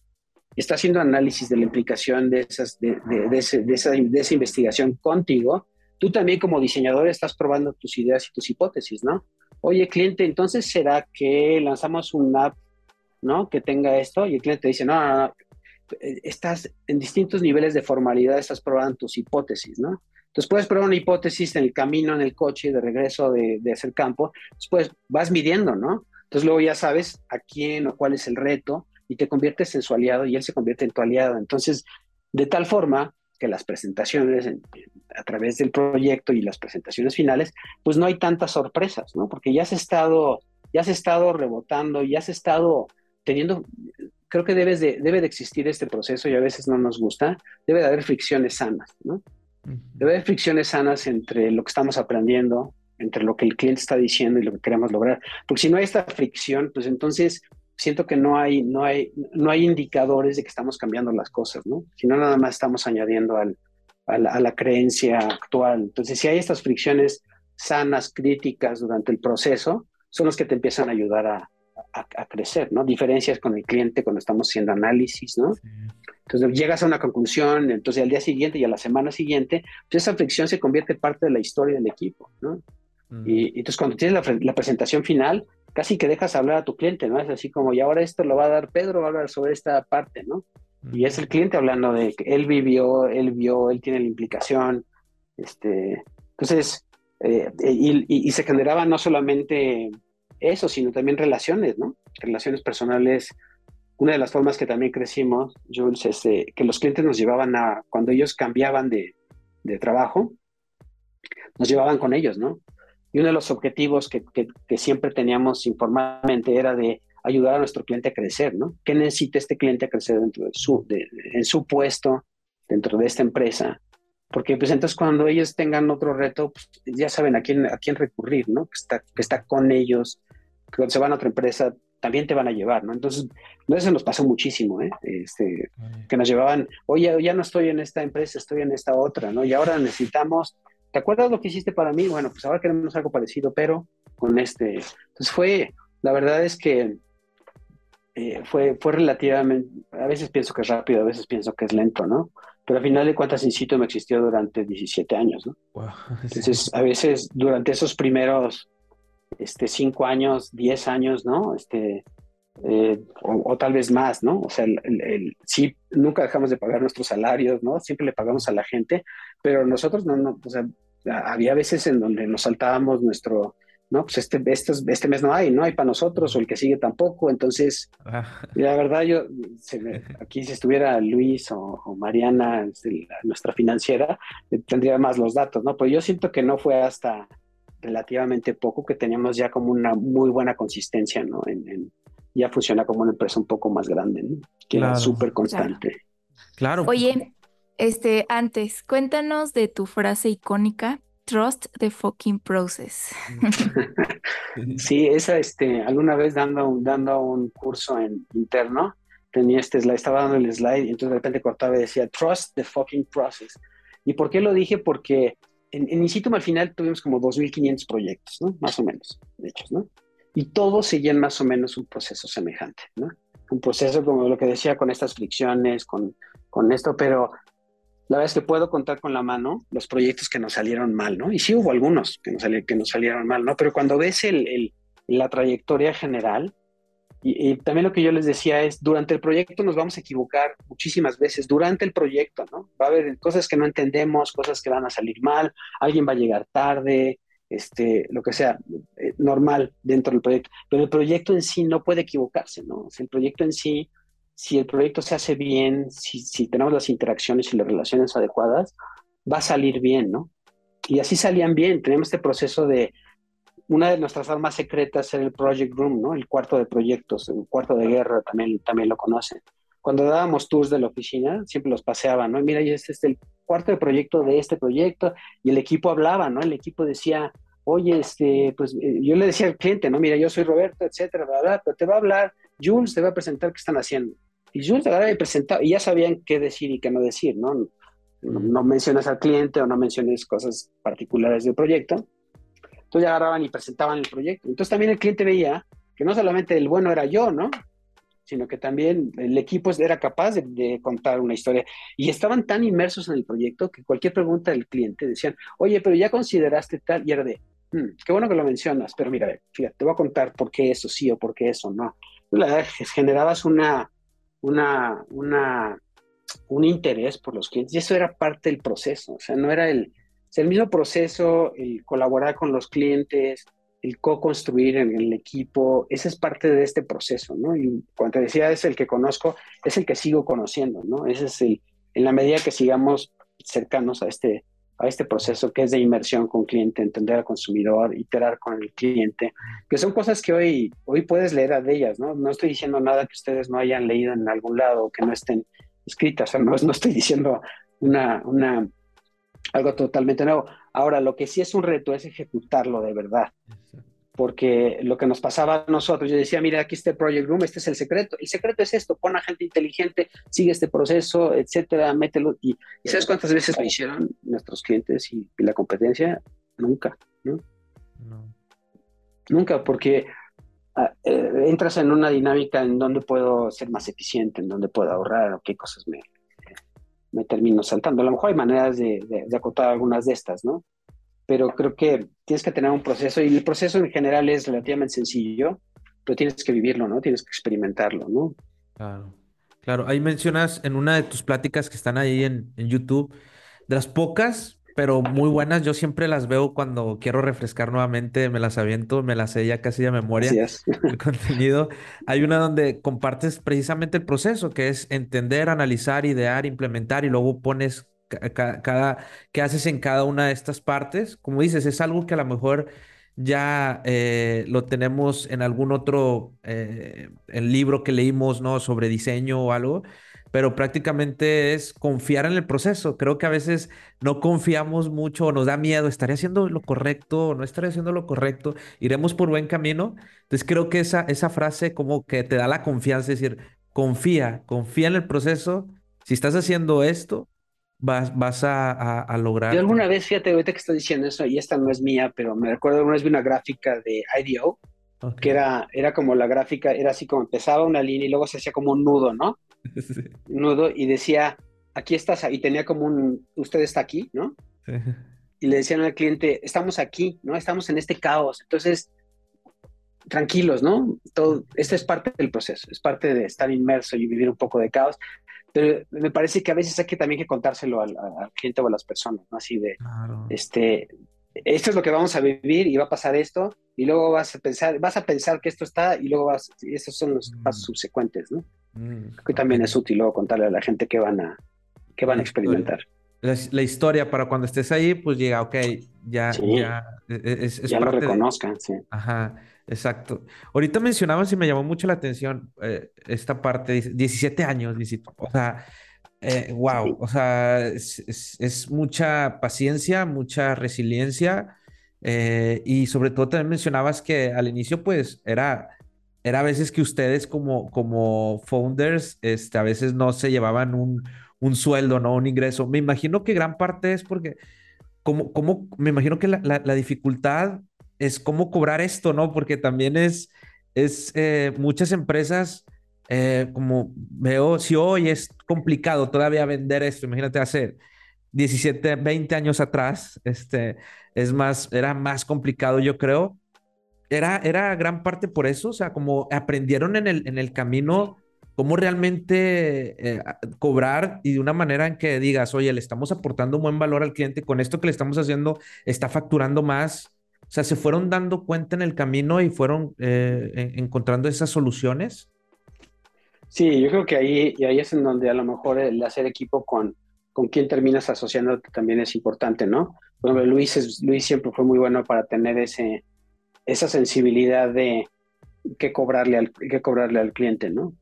está haciendo análisis de la implicación de, esas, de, de, esa, de, esa, investigación contigo, tú también como diseñador estás probando tus ideas y tus hipótesis, ¿no? Oye, cliente, entonces será que lanzamos una app, ¿no? Que tenga esto y el cliente dice, no, no, no, estás en distintos niveles de formalidad, estás probando tus hipótesis, ¿no? Entonces puedes probar una hipótesis en el camino, en el coche, de regreso de, de hacer campo, después vas midiendo, ¿no? Entonces luego ya sabes a quién o cuál es el reto y te conviertes en su aliado y él se convierte en tu aliado. Entonces, de tal forma que las presentaciones a través del proyecto y las presentaciones finales, pues no hay tantas sorpresas, ¿no? Porque ya has estado, ya has estado rebotando, ya has estado teniendo, creo que debes de, debe de existir este proceso y a veces no nos gusta, debe de haber fricciones sanas, ¿no? Debe haber fricciones sanas entre lo que estamos aprendiendo, entre lo que el cliente está diciendo y lo que queremos lograr. Porque si no hay esta fricción, pues entonces siento que no hay, no hay, no hay indicadores de que estamos cambiando las cosas, ¿no? Si no, nada más estamos añadiendo al, a, la, creencia actual. Entonces, si hay estas fricciones sanas, críticas durante el proceso, son los que te empiezan a ayudar a, a, crecer, ¿no? Diferencias con el cliente cuando estamos haciendo análisis, ¿no? Entonces llegas a una conclusión, entonces al día siguiente y a la semana siguiente, pues esa fricción se convierte en parte de la historia del equipo, ¿no? y, entonces cuando tienes la, presentación final, casi que dejas hablar a tu cliente, ¿no? Es así como, y ahora esto lo va a dar Pedro, va a hablar sobre esta parte, ¿no? Y es el cliente hablando de que él vivió, él vio, él tiene la implicación. Este, entonces, eh, y, se generaba no solamente eso, sino también relaciones, ¿no? Relaciones personales. Una de las formas que también crecimos, Jules, es eh, que los clientes nos llevaban a, cuando ellos cambiaban de, de trabajo, nos llevaban con ellos, ¿no? Y uno de los objetivos que, que, siempre teníamos informalmente era de ayudar a nuestro cliente a crecer, ¿no? ¿Qué necesita este cliente a crecer dentro de su, en su puesto, dentro de esta empresa? Porque pues entonces cuando ellos tengan otro reto, pues, ya saben a quién, a quién recurrir, ¿no? Que está, que está con ellos, cuando se van a otra empresa también te van a llevar, ¿no? Entonces, eso nos pasó muchísimo, ¿eh? Este, que nos llevaban, oye, ya no estoy en esta empresa, estoy en esta otra, ¿no? Y ahora necesitamos ¿te acuerdas lo que hiciste para mí? Bueno, pues ahora queremos algo parecido, pero con este. Entonces fue, la verdad es que eh, fue, fue relativamente, a veces pienso que es rápido, a veces pienso que es lento, ¿no? Pero al final de cuentas, Incito me existió durante 17 años, ¿no? Entonces, a veces durante esos primeros este, 5 años, 10 años, ¿no? Este, eh, o, tal vez más, ¿no? O sea, el, sí, nunca dejamos de pagar nuestros salarios, ¿no? Siempre le pagamos a la gente, pero nosotros no, no o sea, había veces en donde nos saltábamos nuestro, no, pues este, este, este mes no hay, no hay para nosotros, o el que sigue tampoco, entonces, ah. la verdad, yo, aquí si estuviera Luis o, Mariana, este, nuestra financiera, eh, tendría más los datos, ¿no? Pero yo siento que no fue hasta relativamente poco que teníamos ya como una muy buena consistencia, ¿no? en, ya funciona como una empresa un poco más grande, ¿no? que era súper constante. Claro. Oye, este, antes, cuéntanos de tu frase icónica, Trust the fucking process. sí, esa, este, alguna vez dando un, dando un curso en interno, tenía este slide, estaba dando el slide y entonces de repente cortaba y decía, Trust the fucking process. ¿Y por qué lo dije? Porque en, en Insitum al final tuvimos como 2.500 proyectos, ¿no? Más o menos, de hecho, ¿no? y todos seguían más o menos un proceso semejante, ¿no? Un proceso como lo que decía con estas fricciones, con, con esto, pero la verdad es que puedo contar con la mano los proyectos que nos salieron mal, ¿no? Y sí hubo algunos que nos, que nos salieron mal, ¿no? Pero cuando ves el, el, la trayectoria general, y, y, también lo que yo les decía es, durante el proyecto nos vamos a equivocar muchísimas veces, durante el proyecto, ¿no? Va a haber cosas que no entendemos, cosas que van a salir mal, alguien va a llegar tarde, este, lo que sea, eh, normal dentro del proyecto. Pero el proyecto en sí no puede equivocarse, ¿no? el proyecto en sí, si el proyecto se hace bien, si, si tenemos las interacciones y las relaciones adecuadas, va a salir bien, ¿no? Y así salían bien. Tenemos este proceso de, una de nuestras armas secretas era el Project Room, ¿no? El cuarto de proyectos, el cuarto de guerra, también, también lo conocen. Cuando dábamos tours de la oficina, siempre los paseaban, ¿no? Mira, este es el cuarto de proyecto de este proyecto, y el equipo hablaba, ¿no? El equipo decía, oye, este, pues eh, yo le decía al cliente, no, mira, yo soy Roberto, etcétera, bla, pero te va a hablar, Jules te va a presentar qué están haciendo. Y Jules te presentaba, y ya sabían qué decir y qué no decir, ¿no? No, mencionas al cliente o no menciones cosas particulares del proyecto. Entonces ya agarraban y presentaban el proyecto. Entonces también el cliente veía que no solamente el bueno era yo, ¿no? sino que también el equipo era capaz de, contar una historia. Y estaban tan inmersos en el proyecto que cualquier pregunta del cliente decían, oye, pero ya consideraste tal, y era de, Hmm, qué bueno que lo mencionas, pero mira, fíjate, te voy a contar por qué eso sí o por qué eso no. La verdad, generabas una, una, una, un interés por los clientes y eso era parte del proceso, o sea, no era el, el mismo proceso, el colaborar con los clientes, el co-construir en el equipo, ese es parte de este proceso, ¿no? Y cuando te decía es el que conozco, es el que sigo conociendo, ¿no? Ese es el, en la medida que sigamos cercanos a este, a este proceso que es de inmersión con cliente, entender al consumidor, iterar con el cliente, que son cosas que hoy, hoy puedes leer de ellas, ¿no? No estoy diciendo nada que ustedes no hayan leído en algún lado, que no estén escritas, o sea, no, no estoy diciendo una, una, algo totalmente nuevo. Ahora, lo que sí es un reto es ejecutarlo de verdad. Porque lo que nos pasaba a nosotros, yo decía, mira, aquí está el Project Room, este es el secreto. El secreto es esto, pon a gente inteligente, sigue este proceso, etcétera, mételo. Y, ¿sabes cuántas veces lo hicieron nuestros clientes y, la competencia? Nunca, ¿no? Nunca, porque ah, eh, entras en una dinámica en donde puedo ser más eficiente, en donde puedo ahorrar, o qué cosas me, me termino saltando. A lo mejor hay maneras de, acotar algunas de estas, ¿no? Pero creo que tienes que tener un proceso y el proceso en general es relativamente sencillo, pero tienes que vivirlo, ¿no? Tienes que experimentarlo, ¿no? Claro. Claro, ahí mencionas en una de tus pláticas que están ahí en, en YouTube, de las pocas pero muy buenas. Yo siempre las veo cuando quiero refrescar nuevamente, me las aviento, me las sé ya casi de memoria el contenido. Hay una donde compartes precisamente el proceso, que es entender, analizar, idear, implementar y luego pones cada, qué haces en cada una de estas partes. Como dices, es algo que a lo mejor ya eh, lo tenemos en algún otro eh, el libro que leímos, ¿no? Sobre diseño o algo pero prácticamente es confiar en el proceso. Creo que a veces no confiamos mucho o nos da miedo, ¿estaré haciendo lo correcto o no estaré haciendo lo correcto? ¿Iremos por buen camino? Entonces creo que esa, esa frase como que te da la confianza, es decir, confía, confía en el proceso. Si estás haciendo esto, vas, vas a, a, lograr. Yo alguna vez, fíjate, ahorita que estoy diciendo eso, y esta no es mía, pero me recuerdo alguna vez vi una gráfica de IDO, que era, era como la gráfica, era así como empezaba una línea y luego se hacía como un nudo, ¿no? nudo y decía, aquí estás, y tenía como un, usted está aquí, ¿no? Y le decían al cliente, estamos aquí, ¿no? Estamos en este caos, entonces, tranquilos, ¿no? Todo, esto es parte del proceso, es parte de estar inmerso y vivir un poco de caos, pero me parece que a veces hay que también que contárselo al, cliente o a las personas, ¿no? Así de, este, esto es lo que vamos a vivir y va a pasar esto, y luego vas a pensar, vas a pensar que esto está, y luego vas, esos son los pasos mm. subsecuentes, ¿no? Mm, que también es útil luego contarle a la gente que van a, que van a experimentar. La, historia para cuando estés ahí, pues llega, ok, ya, ya, e, e, es, ya lo reconozcan, sí. Ajá, exacto. Ahorita mencionabas y me llamó mucho la atención eh, esta parte, 17 años, o sea, wow, eh, o sea, es, mucha paciencia, mucha resiliencia, eh, y sobre todo también mencionabas que al inicio, pues, era era a veces que ustedes como, como founders, este, a veces no se llevaban un, un sueldo, ¿no? Un ingreso. Me imagino que gran parte es porque, como, como, me imagino que la, la, dificultad es cómo cobrar esto, ¿no? Porque también es, es eh, muchas empresas, eh, como veo, si hoy es complicado todavía vender esto, imagínate hacer 17, 20 años atrás, este, es más, era más complicado, yo creo era, era gran parte por eso, o sea, como aprendieron en el, en el camino cómo realmente eh, cobrar y de una manera en que digas, oye, le estamos aportando un buen valor al cliente, con esto que le estamos haciendo, está facturando más. O sea, se fueron dando cuenta en el camino y fueron eh, encontrando esas soluciones. Sí, yo creo que ahí, y ahí es en donde a lo mejor el hacer equipo con, con quien terminas asociando también es importante, ¿no? Bueno, Luis, es, Luis siempre fue muy bueno para tener ese, esa sensibilidad de que cobrarle al, que cobrarle al cliente, ¿no?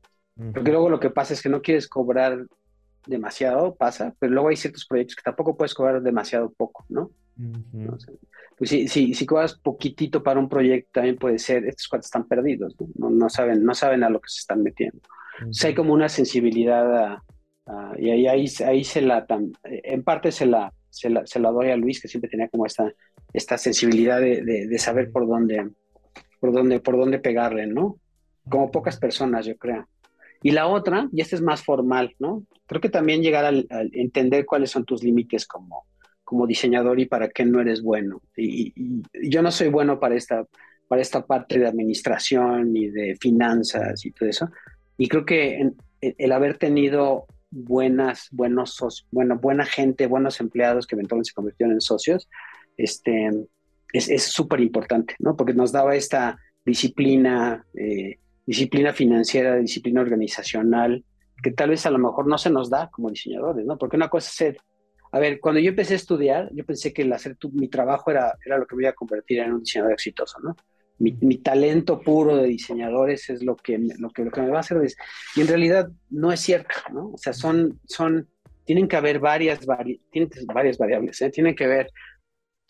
Porque luego lo que pasa es que no quieres cobrar demasiado, pasa, pero luego hay ciertos proyectos que tampoco puedes cobrar demasiado poco, ¿no? pues si, si, si, cobras poquitito para un proyecto, también puede ser, estos cuantos están perdidos, ¿no? No, saben, no saben a lo que se están metiendo. O sea, hay como una sensibilidad y ahí, ahí, ahí se la, en parte se la, se la, doy a Luis, que siempre tenía como esta sensibilidad de, saber por dónde, por dónde, por dónde pegarle, ¿no? Como pocas personas, yo creo. Y la otra, y esta es más formal, ¿no? Creo que también llegar al, entender cuáles son tus límites como, como diseñador y para qué no eres bueno. Y, yo no soy bueno para esta, para esta parte de administración y de finanzas y todo eso. Y creo que el haber tenido buenas, buenos socios, buena gente, buenos empleados que eventualmente se convirtieron en socios, este, es súper importante, ¿no? Porque nos daba esta disciplina, eh, disciplina financiera, disciplina organizacional, que tal vez a lo mejor no se nos da como diseñadores, ¿no? Porque una cosa es ser, a ver, cuando yo empecé a estudiar, yo pensé que el hacer mi trabajo era, era lo que me iba a convertir en un diseñador exitoso, ¿no? Mi, mi talento puro de diseñadores es lo que, lo que, lo que me va a hacer. y en realidad no es cierto, ¿no? O sea, son, son, tienen que haber varias, vari, tienen varias variables, ¿eh? Tienen que haber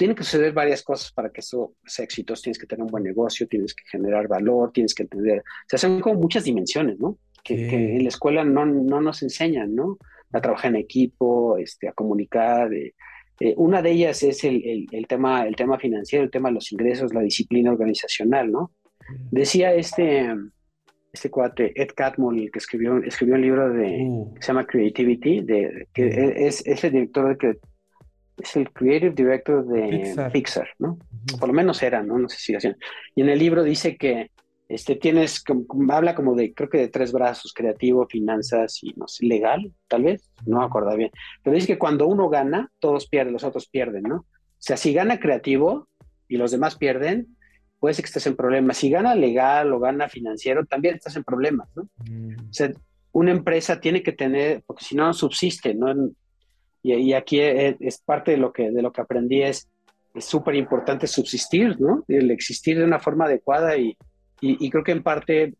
tienen que suceder varias cosas para que eso sea exitoso. Tienes que tener un buen negocio, tienes que generar valor, tienes que entender. Se hacen como muchas dimensiones, ¿no? Que, en la escuela no, no, nos enseñan, ¿no? A trabajar en equipo, este, a comunicar. Eh, eh, una de ellas es el, el, tema, el tema financiero, el tema de los ingresos, la disciplina organizacional, ¿no? Decía este, este cuate, Ed Catmull, que escribió, escribió un libro de, uh. que se llama Creativity, de, que es, es, el director de, es el creative director de Pixar, ¿no? Por lo menos era, ¿no? No sé si hacían. Y en el libro dice que este, tienes, habla como de, creo que de tres brazos, creativo, finanzas y no sé, legal, tal vez, no me acuerdo bien. Pero dice que cuando uno gana, todos pierden, los otros pierden, ¿no? O sea, si gana creativo y los demás pierden, puede ser que estés en problemas. Si gana legal o gana financiero, también estás en problemas, ¿no? Mm. O sea, una empresa tiene que tener, porque si no, no subsiste, ¿no? Y, aquí es, parte de lo que, de lo que aprendí, es súper importante subsistir, ¿no? El existir de una forma adecuada y, y, creo que en parte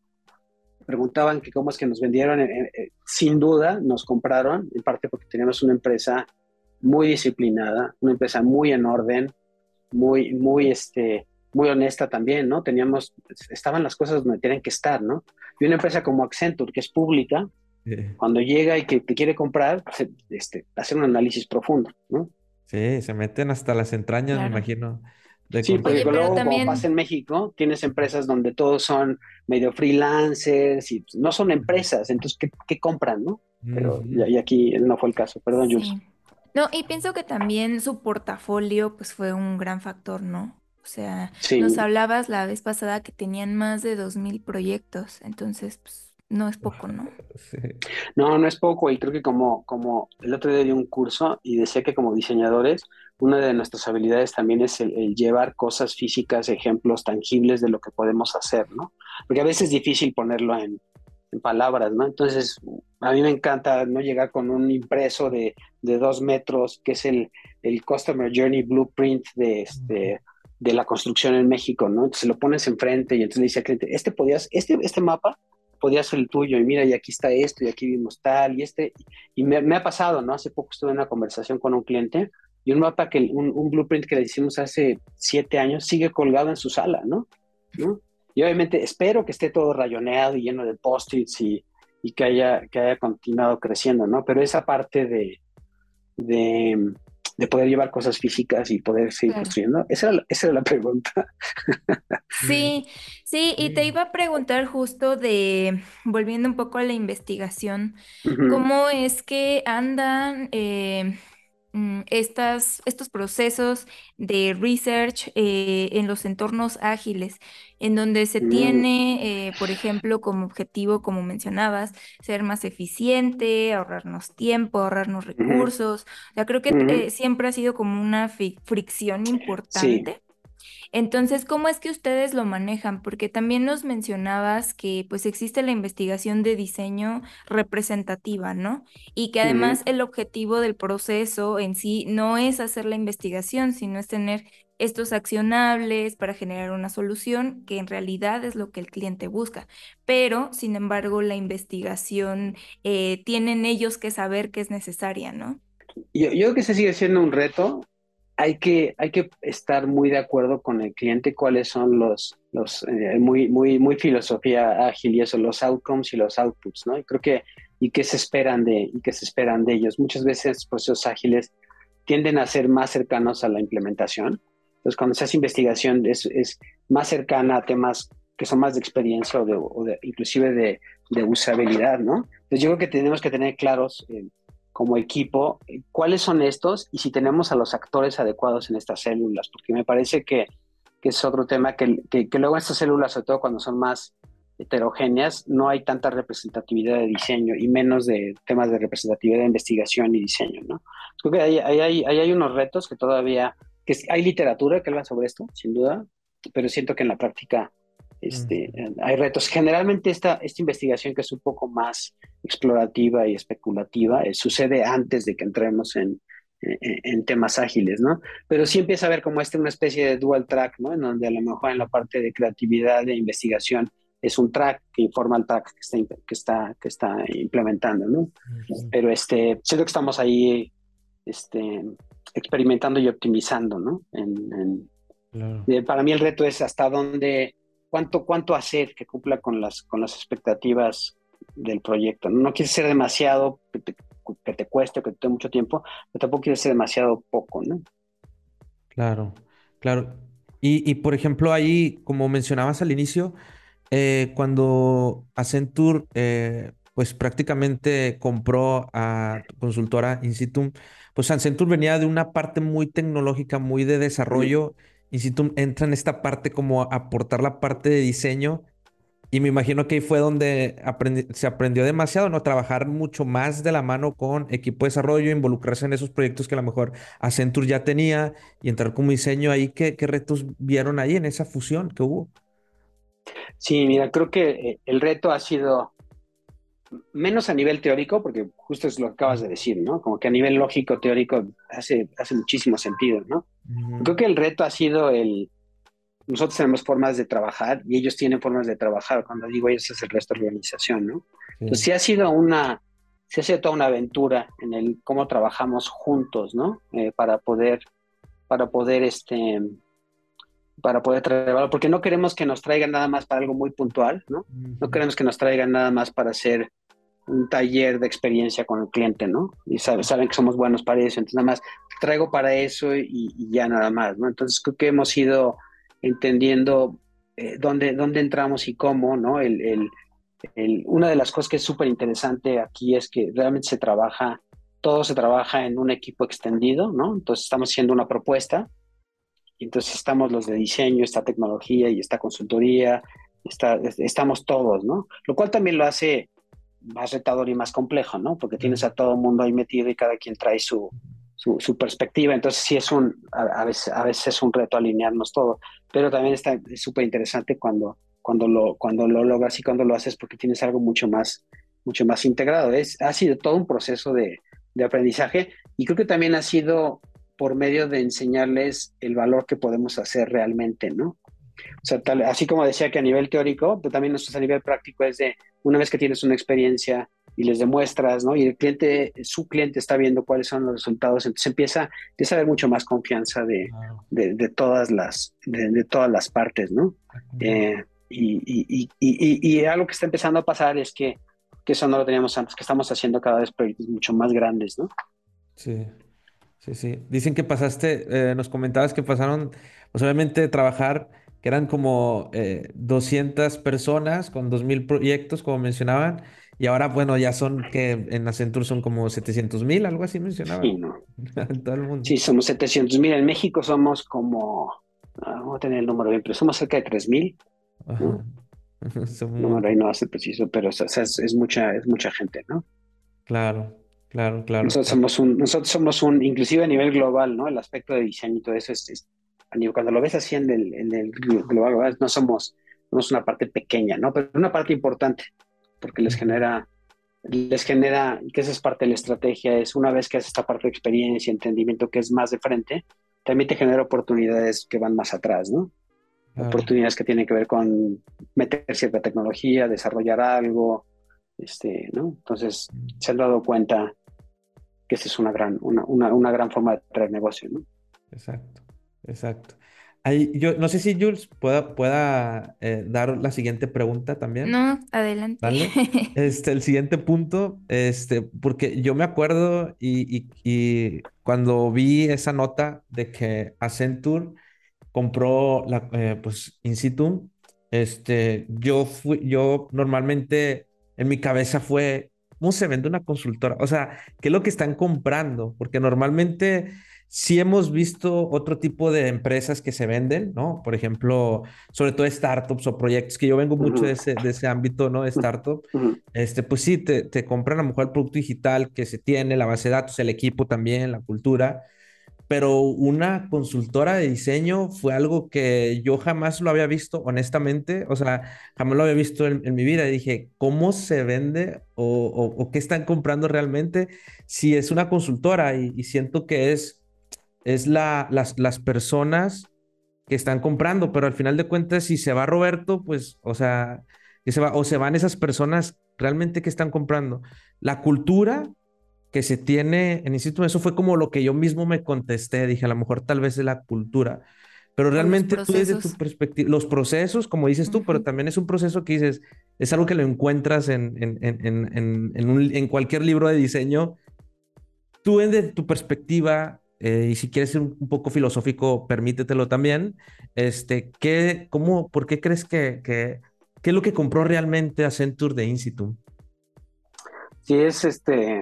preguntaban que cómo es que nos vendieron, eh, eh, sin duda nos compraron, en parte porque teníamos una empresa muy disciplinada, una empresa muy en orden, muy, muy, este, muy honesta también, ¿no? Teníamos, estaban las cosas donde tienen que estar, ¿no? Y una empresa como Accenture, que es pública, cuando llega y que te quiere comprar, este, hacer un análisis profundo, ¿no? Sí, se meten hasta las entrañas, me imagino. Sí, porque luego también... cuando vas en México, tienes empresas donde todos son medio freelancers y no son empresas, entonces, ¿qué, compran, no? Pero y, aquí no fue el caso, perdón, Jules. No, y pienso que también su portafolio pues fue un gran factor, ¿no? O sea, nos hablabas la vez pasada que tenían más de 2.000 proyectos, entonces pues no es poco, ¿no? No, no es poco. Y creo que como, como el otro día di un curso y decía que como diseñadores, una de nuestras habilidades también es el, llevar cosas físicas, ejemplos tangibles de lo que podemos hacer, ¿no? Porque a veces es difícil ponerlo en, palabras, ¿no? Entonces, a mí me encanta no llegar con un impreso de, dos metros, que es el, el Customer Journey Blueprint de este de la construcción en México, ¿no? Entonces lo pones enfrente y entonces le dice al cliente, este podías, este, este mapa podía ser el tuyo y mira, y aquí está esto y aquí vimos tal y este. Y me, ha pasado, ¿no? Hace poco estuve en una conversación con un cliente y un mapa, que un, blueprint que le hicimos hace siete años sigue colgado en su sala, ¿no? ¿no? Y obviamente espero que esté todo rayoneado y lleno de post-its y, y, que, haya, que haya continuado creciendo, ¿no? Pero esa parte de, de de poder llevar cosas físicas y poder seguir construyendo? Esa era, esa era la pregunta. Sí, sí, y te iba a preguntar justo de, volviendo un poco a la investigación, ¿cómo es que andan eh, Mm, estas, estos procesos de research eh, en los entornos ágiles, en donde se mm. tiene, eh, por ejemplo, como objetivo, como mencionabas, ser más eficiente, ahorrarnos tiempo, ahorrarnos recursos. O sea, creo que eh, siempre ha sido como una fricción importante. Entonces, ¿cómo es que ustedes lo manejan? Porque también nos mencionabas que pues existe la investigación de diseño representativa, ¿no? Y que además el objetivo del proceso en sí no es hacer la investigación, sino es tener estos accionables para generar una solución que en realidad es lo que el cliente busca. Pero, sin embargo, la investigación eh, tienen ellos que saber que es necesaria, ¿no? Yo, yo creo que se sigue siendo un reto hay que, hay que estar muy de acuerdo con el cliente cuáles son los, los eh, muy, muy, muy filosofía ágil y eso, los outcomes y los outputs, ¿no? Y creo que, y qué se esperan de, y qué se esperan de ellos. Muchas veces procesos ágiles tienden a ser más cercanos a la implementación. Entonces, cuando se hace investigación es, es más cercana a temas que son más de experiencia o, de, inclusive de, de, usabilidad, ¿no? Entonces, yo creo que tenemos que tener claros eh, como equipo cuáles son estos y si tenemos a los actores adecuados en estas células, porque me parece que, es otro tema que, que, luego estas células, sobre todo cuando son más heterogéneas, no hay tanta representatividad de diseño y menos de temas de representatividad de investigación y diseño, ¿no? Creo que ahí, hay, hay, unos retos que todavía, que hay literatura que habla sobre esto, sin duda, pero siento que en la práctica este, hay retos. Generalmente esta, esta investigación que es un poco más explorativa y especulativa eh, sucede antes de que entremos en, en, temas ágiles, ¿no? Pero sí empieza a ver como este una especie de dual track, ¿no? En donde a lo mejor en la parte de creatividad e investigación es un track que informa al track que está, que está, que está implementando, ¿no? Pero este, siento que estamos ahí este, experimentando y optimizando, ¿no? para mí el reto es hasta dónde, cuánto, cuánto hacer que cumpla con las, con las expectativas del proyecto. No, no quieres ser demasiado que te cueste o que te tome mucho tiempo, pero tampoco quiere ser demasiado poco, ¿no? Claro, claro. Y, y por ejemplo, ahí, como mencionabas al inicio, eh, cuando Accenture, eh, pues prácticamente compró a tu consultora Insitum, pues Accenture venía de una parte muy tecnológica, muy de desarrollo. Insitum entra en esta parte como aportar la parte de diseño y me imagino que ahí fue donde se aprendió demasiado, ¿no? Trabajar mucho más de la mano con equipo de desarrollo, involucrarse en esos proyectos que a lo mejor Accenture ya tenía y entrar como diseño ahí. ¿Qué, qué retos vieron ahí en esa fusión que hubo? Sí, mira, creo que eh, el reto ha sido menos a nivel teórico, porque justo es lo que acabas de decir, ¿no? Como que a nivel lógico, teórico, hace, hace muchísimo sentido, ¿no? Creo que el reto ha sido el, nosotros tenemos formas de trabajar y ellos tienen formas de trabajar. Cuando digo ellos es el resto de la organización, ¿no? Entonces sí ha sido una, sí ha sido toda una aventura en el cómo trabajamos juntos, ¿no? Eh, para poder, para poder, este, para poder trabajar, porque no queremos que nos traigan nada más para algo muy puntual, ¿no? No queremos que nos traigan nada más para hacer un taller de experiencia con el cliente, ¿no? Y saben, saben que somos buenos para eso, entonces nada más traigo para eso y, y ya nada más, ¿no? Entonces creo que hemos ido entendiendo eh, dónde, dónde, entramos y cómo, ¿no? El, el, el, una de las cosas que es súper interesante aquí es que realmente se trabaja, todo se trabaja en un equipo extendido, ¿no? Entonces estamos haciendo una propuesta, y entonces estamos los de diseño, esta tecnología y esta consultoría, está, estamos todos, ¿no? Lo cual también lo hace más retador y más complejo, ¿no? Porque tienes a todo el mundo ahí metido y cada quien trae su, su, perspectiva. Entonces sí es un, a, veces, a veces es un reto alinearnos todo, pero también está súper interesante cuando, cuando, lo, cuando lo logras y cuando lo haces porque tienes algo mucho más, mucho más integrado. Es, ha sido todo un proceso de, de aprendizaje y creo que también ha sido por medio de enseñarles el valor que podemos hacer realmente, ¿no? O sea, tal, así como decía que a nivel teórico, pero también nosotros a nivel práctico es de una vez que tienes una experiencia y les demuestras, ¿no? Y el cliente, su cliente está viendo cuáles son los resultados, entonces empieza, empieza a haber mucho más confianza de, de, todas, las, de, todas las partes, ¿no? Eh, y, y, y, y, algo que está empezando a pasar es que, que eso no lo teníamos antes, que estamos haciendo cada vez proyectos mucho más grandes, ¿no? Sí, sí, sí. Dicen que pasaste, eh, nos comentabas que pasaron, pues obviamente trabajar que eran como 200 eh, personas con 2.000 proyectos, como mencionaban, y ahora, bueno, ya son que en Accenture son como 700 mil, algo así mencionaba. Sí, ¿no? Todo el mundo. Sí, somos 700 mil. En México somos como, ah, vamos a tener el número bien, pero somos cerca de 3 mil. ¿no? número ahí no hace preciso, pero es, mucha, es mucha gente, ¿no? Claro, claro, claro. Nosotros somos un, nosotros somos un, inclusive a nivel global, ¿no? El aspecto de diseño y todo eso es, cuando lo ves así en el, en el global, no somos, somos una parte pequeña, ¿no? Pero una parte importante porque les genera, les genera, que esa es parte de la estrategia, es una vez que haces esta parte de experiencia y entendimiento que es más de frente, también te genera oportunidades que van más atrás, ¿no? Oportunidades que tienen que ver con meter cierta tecnología, desarrollar algo, este, ¿no? Entonces, se han dado cuenta que esa es una gran, una, una, una gran forma de traer negocio, ¿no? Exacto, exacto yo no sé si Jules pueda, pueda eh, dar la siguiente pregunta también. No, adelante. Este, el siguiente punto, este, porque yo me acuerdo y, cuando vi esa nota de que Accenture compró la, eh, pues, In este, yo fui, yo normalmente en mi cabeza fue, ¿cómo se vende una consultora? O sea, ¿qué es lo que están comprando? Porque normalmente sí hemos visto otro tipo de empresas que se venden, ¿no? Por ejemplo, sobre todo startups o proyectos, que yo vengo mucho de ese, de ese ámbito, ¿no? De startup. Este, pues sí, te, te compran a lo mejor el producto digital que se tiene, la base de datos, el equipo también, la cultura pero una consultora de diseño fue algo que yo jamás lo había visto, honestamente, o sea, jamás lo había visto en, mi vida. Y dije, ¿cómo se vende o, qué están comprando realmente si es una consultora? Y, siento que es, es la, las, las personas que están comprando, pero al final de cuentas, si se va Roberto, pues, o sea, que se va, o se van esas personas realmente que están comprando. La cultura que se tiene en Instituto, eso fue como lo que yo mismo me contesté, dije, a lo mejor tal vez es la cultura, pero realmente tú desde tu perspectiva, los procesos, como dices tú, pero también es un proceso que dices, es algo que lo encuentras en, en, en, en cualquier libro de diseño. Tú desde tu perspectiva, eh, y si quieres ser un, poco filosófico, permítetelo también, este, ¿qué, cómo, ¿por qué crees que, que, qué es lo que compró realmente Accenture de Instituto? Sí, es este,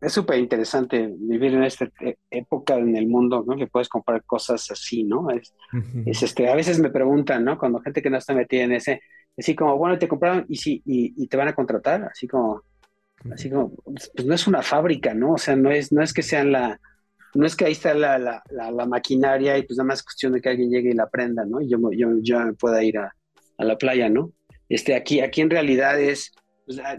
es súper interesante vivir en esta e-, época en el mundo, ¿no? Que puedes comprar cosas así, ¿no? Es, es, este, a veces me preguntan, ¿no? Cuando gente que no está metida en ese, así como, bueno, te compraron y sí, y, te van a contratar, así como, así como, pues no es una fábrica, ¿no? O sea, no es, no es que sean la, no es que ahí está la, la, la, maquinaria y pues nada más cuestión de que alguien llegue y la prenda, ¿no? Y yo, yo, yo pueda ir a, a la playa, ¿no? Este, aquí, aquí en realidad es,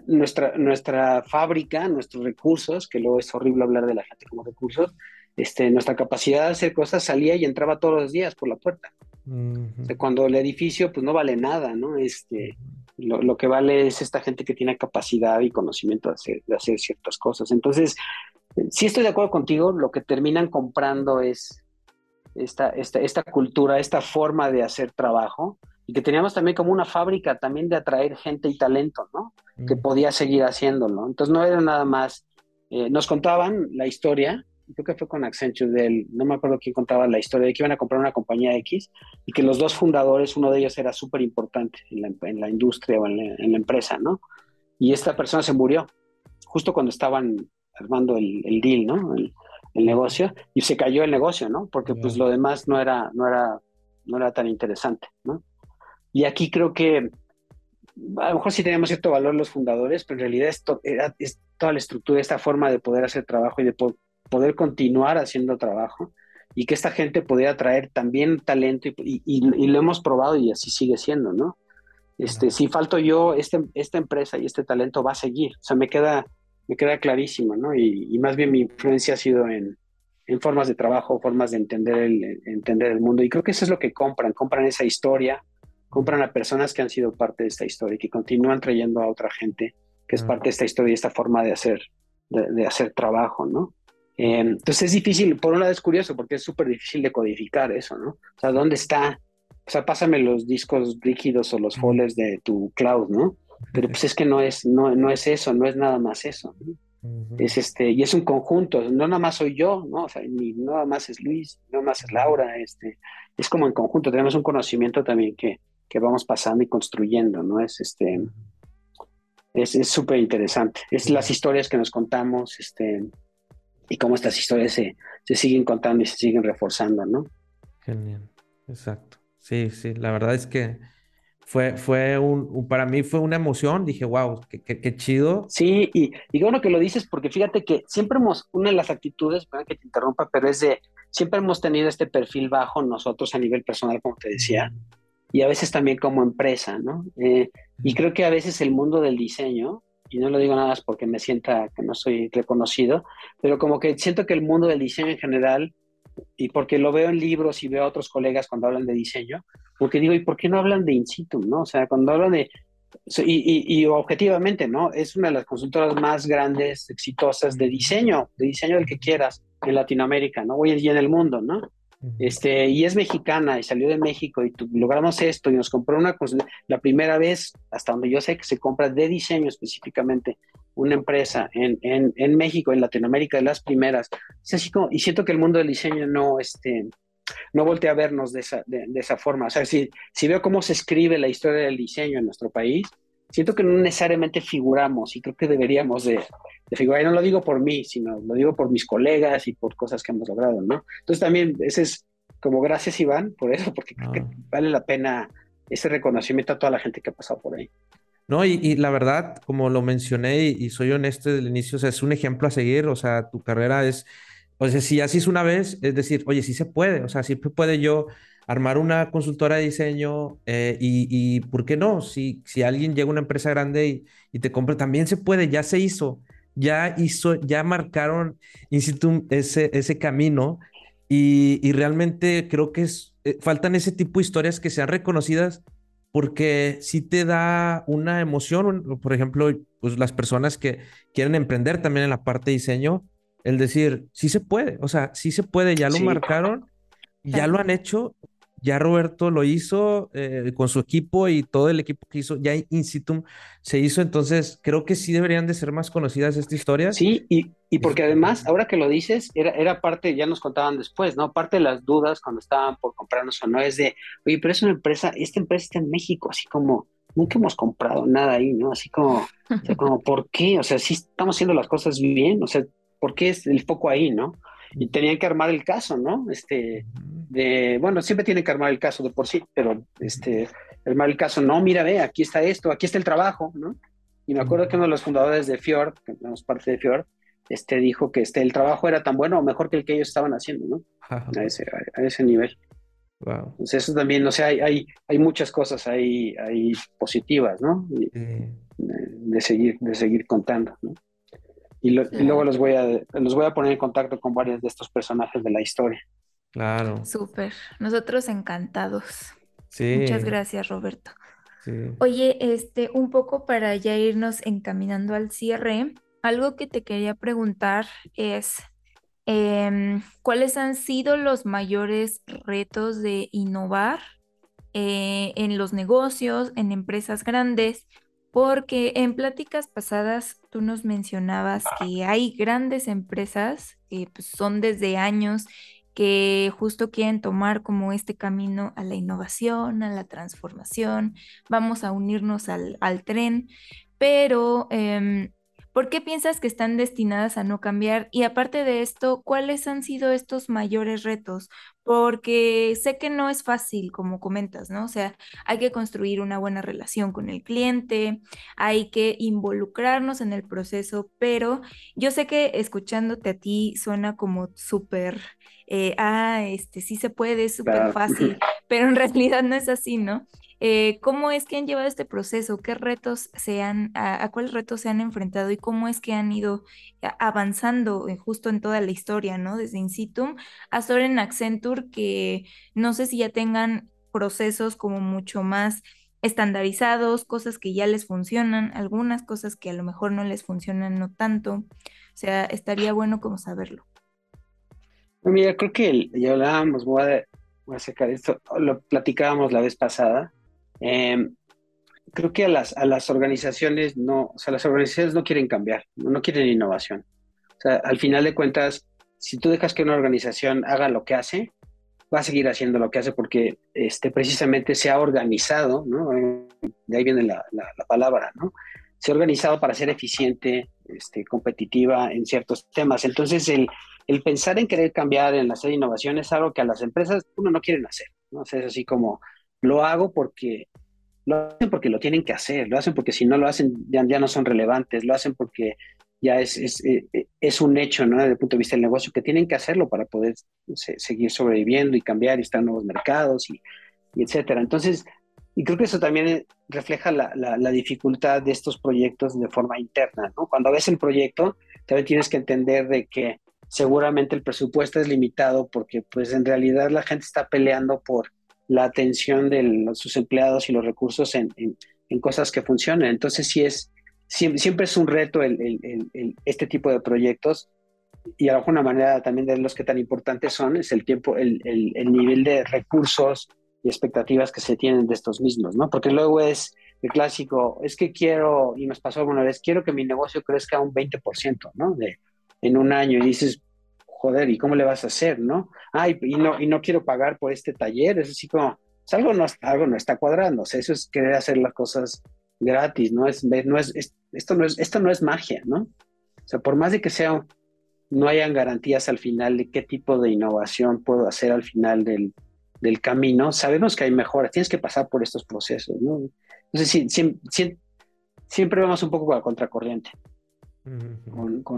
nuestra, nuestra fábrica, nuestros recursos, que luego es horrible hablar de la gente como recursos, este, nuestra capacidad de hacer cosas salía y entraba todos los días por la puerta. cuando el edificio pues no vale nada, ¿no? Este, lo, lo, que vale es esta gente que tiene capacidad y conocimiento de hacer, de hacer ciertas cosas. Entonces, sí estoy de acuerdo contigo, lo que terminan comprando es esta, esta, esta cultura, esta forma de hacer trabajo, y que teníamos también como una fábrica también de atraer gente y talento, ¿no? Que mm. podía seguir haciéndolo. Entonces no era nada más, eh, nos contaban la historia, creo que fue con Accenture, del, no me acuerdo quién contaba la historia de que iban a comprar una compañía X y que los dos fundadores, uno de ellos era súper importante en la, en la, industria o en la, empresa, ¿no? Y esta persona se murió justo cuando estaban armando el, el deal, ¿no? El, el, negocio y se cayó el negocio, ¿no? Porque pues lo demás no era, no era, no era tan interesante, ¿no? Y aquí creo que a lo mejor sí teníamos cierto valor los fundadores, pero en realidad esto era, es toda la estructura, esta forma de poder hacer trabajo y de poder continuar haciendo trabajo y que esta gente pudiera traer también talento y, lo hemos probado y así sigue siendo, ¿no? Este, si falto yo, este, esta empresa y este talento va a seguir, o sea, me queda, me queda clarísimo, ¿no? Y, más bien mi influencia ha sido en, en formas de trabajo, formas de entender el, entender el mundo y creo que eso es lo que compran, compran esa historia, compran a personas que han sido parte de esta historia y que continúan trayendo a otra gente que es parte de esta historia y esta forma de hacer, de, hacer trabajo, ¿no? Eh, entonces es difícil, por un lado es curioso porque es súper difícil de codificar eso, ¿no? O sea, ¿dónde está? O sea, pásame los discos rígidos o los folders de tu cloud, ¿no? Pero pues es que no es, no, no es eso, no es nada más eso. Es este, y es un conjunto, no nada más soy yo, ¿no? O sea, ni nada más es Luis, no nada más es Laura, este, es como en conjunto, tenemos un conocimiento también que, que vamos pasando y construyendo, ¿no? Es este es súper interesante. Es las historias que nos contamos, este, y cómo estas historias se, se, siguen contando y se siguen reforzando, ¿no? Genial, exacto. Sí, sí, la verdad es que fue, fue un, para mí fue una emoción, dije, wow, qué, qué, chido. Sí, y, y bueno que lo dices, porque fíjate que siempre hemos, una de las actitudes, perdón que te interrumpa, pero es de, siempre hemos tenido este perfil bajo nosotros a nivel personal, como te decía y a veces también como empresa, ¿no? Eh, y creo que a veces el mundo del diseño, y no lo digo nada más porque me sienta que no soy reconocido, pero como que siento que el mundo del diseño en general, y porque lo veo en libros y veo a otros colegas cuando hablan de diseño, porque digo, ¿y por qué no hablan de in situ, no? O sea, cuando hablan de... Y, y, objetivamente, ¿no? Es una de las consultoras más grandes, exitosas de diseño, de diseño del que quieras en Latinoamérica, ¿no? Hoy en el mundo, ¿no? Este, y es mexicana y salió de México y logramos esto y nos compró una la primera vez, hasta donde yo sé que se compra de diseño específicamente, una empresa en, en, en México, en Latinoamérica, de las primeras. Es así como, y siento que el mundo del diseño no, este, no voltea a vernos de esa, de, esa forma. O sea, si, si veo cómo se escribe la historia del diseño en nuestro país, siento que no necesariamente figuramos y creo que deberíamos de, figurar. Y no lo digo por mí, sino lo digo por mis colegas y por cosas que hemos logrado, ¿no? Entonces también ese es como gracias Iván por eso, porque creo que ah. vale la pena ese reconocimiento a toda la gente que ha pasado por ahí. No, y, la verdad, como lo mencioné y, soy honesto desde el inicio, o sea, es un ejemplo a seguir, o sea, tu carrera es, o sea, si así es una vez, es decir, oye, sí se puede, o sea, sí puede yo armar una consultora de diseño eh, y, ¿por qué no? Si, si alguien llega a una empresa grande y, te compra, también se puede, ya se hizo, ya hizo, ya marcaron in ese, ese camino y, realmente creo que es, eh, faltan ese tipo de historias que sean reconocidas porque sí te da una emoción, por ejemplo, pues las personas que quieren emprender también en la parte de diseño, el decir, sí se puede, o sea, sí se puede, ya lo marcaron, ya lo han hecho ya Roberto lo hizo eh, con su equipo y todo el equipo que hizo, ya Institum se hizo, entonces creo que sí deberían de ser más conocidas estas historias. Sí, y, y porque además, ahora que lo dices, era, era parte, ya nos contaban después, ¿no? Parte de las dudas cuando estaban por comprarnos o no es de, oye, pero es una empresa, esta empresa está en México, así como, nunca hemos comprado nada ahí, ¿no? Así como, o sea, como, ¿por qué? O sea, sí estamos haciendo las cosas bien, o sea, ¿por qué es el foco ahí, no? Y tenían que armar el caso, ¿no? Este, de, bueno, siempre tiene que armar el caso de por sí, pero este, armar el caso, no, mira, ve, aquí está esto, aquí está el trabajo, ¿no? Y me acuerdo que uno de los fundadores de Fjord, que somos parte de Fjord, este, dijo que este, el trabajo era tan bueno o mejor que el que ellos estaban haciendo, ¿no? A ese, a, ese nivel. Wow. Entonces eso también, o sea, hay, hay, hay muchas cosas ahí, ahí positivas, ¿no? de, seguir, de seguir contando, ¿no? Y, luego los voy, a, los voy a poner en contacto con varios de estos personajes de la historia. Claro. Súper. Nosotros encantados. Sí. Muchas gracias, Roberto. Sí. Oye, este, un poco para ya irnos encaminando al cierre, algo que te quería preguntar es, em, ¿cuáles han sido los mayores retos de innovar eh, en los negocios, en empresas grandes? Porque en pláticas pasadas tú nos mencionabas que hay grandes empresas que pues, son desde años que justo quieren tomar como este camino a la innovación, a la transformación, vamos a unirnos al, tren, pero em, ¿Por qué piensas que están destinadas a no cambiar? Y aparte de esto, ¿cuáles han sido estos mayores retos? Porque sé que no es fácil, como comentas, ¿no? O sea, hay que construir una buena relación con el cliente, hay que involucrarnos en el proceso, pero yo sé que escuchándote a ti suena como súper, eh, ah, este sí se puede, es súper fácil, pero en realidad no es así, ¿no? Eh, ¿Cómo es que han llevado este proceso? ¿Qué retos se han, a, cuáles retos se han enfrentado y cómo es que han ido avanzando justo en toda la historia, ¿no? Desde Insitum hasta ahora en Accenture, que no sé si ya tengan procesos como mucho más estandarizados, cosas que ya les funcionan, algunas cosas que a lo mejor no les funcionan no tanto. O sea, estaría bueno como saberlo. Mira, creo que ya hablábamos, voy a, voy a sacar esto, lo platicábamos la vez pasada, Em, creo que a las, a las organizaciones no, o sea, las organizaciones no quieren cambiar, no, quieren innovación. O sea, al final de cuentas, si tú dejas que una organización haga lo que hace, va a seguir haciendo lo que hace porque este, precisamente se ha organizado, ¿no? De ahí viene la, la, palabra, ¿no? Se ha organizado para ser eficiente, este, competitiva en ciertos temas. Entonces, el, el pensar en querer cambiar, en hacer innovación, es algo que a las empresas uno no quieren hacer, ¿no? O sea, es así como, lo hago porque lo hacen porque lo tienen que hacer, lo hacen porque si no lo hacen ya, no son relevantes, lo hacen porque ya es, es, eh, es, un hecho, ¿no? Desde el punto de vista del negocio, que tienen que hacerlo para poder seguir sobreviviendo y cambiar y estar en nuevos mercados y, etcétera. Entonces, y creo que eso también refleja la, la, dificultad de estos proyectos de forma interna, ¿no? Cuando ves el proyecto, también tienes que entender de que seguramente el presupuesto es limitado porque pues en realidad la gente está peleando por la atención de sus empleados y los recursos en, cosas que funcionen. Entonces, sí es, siempre, es un reto este tipo de proyectos y de alguna manera también de los que tan importantes son, es el tiempo, el, nivel de recursos y expectativas que se tienen de estos mismos, ¿no? Porque luego es el clásico, es que quiero, y nos pasó alguna vez, quiero que mi negocio crezca un 20%, ¿no? De, en un año y dices, joder, ¿y cómo le vas a hacer, no? Ay, y no, y no quiero pagar por este taller, es así como, pues, algo, no, algo no está cuadrando, o sea, eso es querer hacer las cosas gratis, ¿no? Es, no es, esto, no es, esto no es magia, ¿no? O sea, por más de que sea, no hayan garantías al final de qué tipo de innovación puedo hacer al final del, camino, sabemos que hay mejoras, tienes que pasar por estos procesos, ¿no? Entonces, siempre vamos un poco a la contracorriente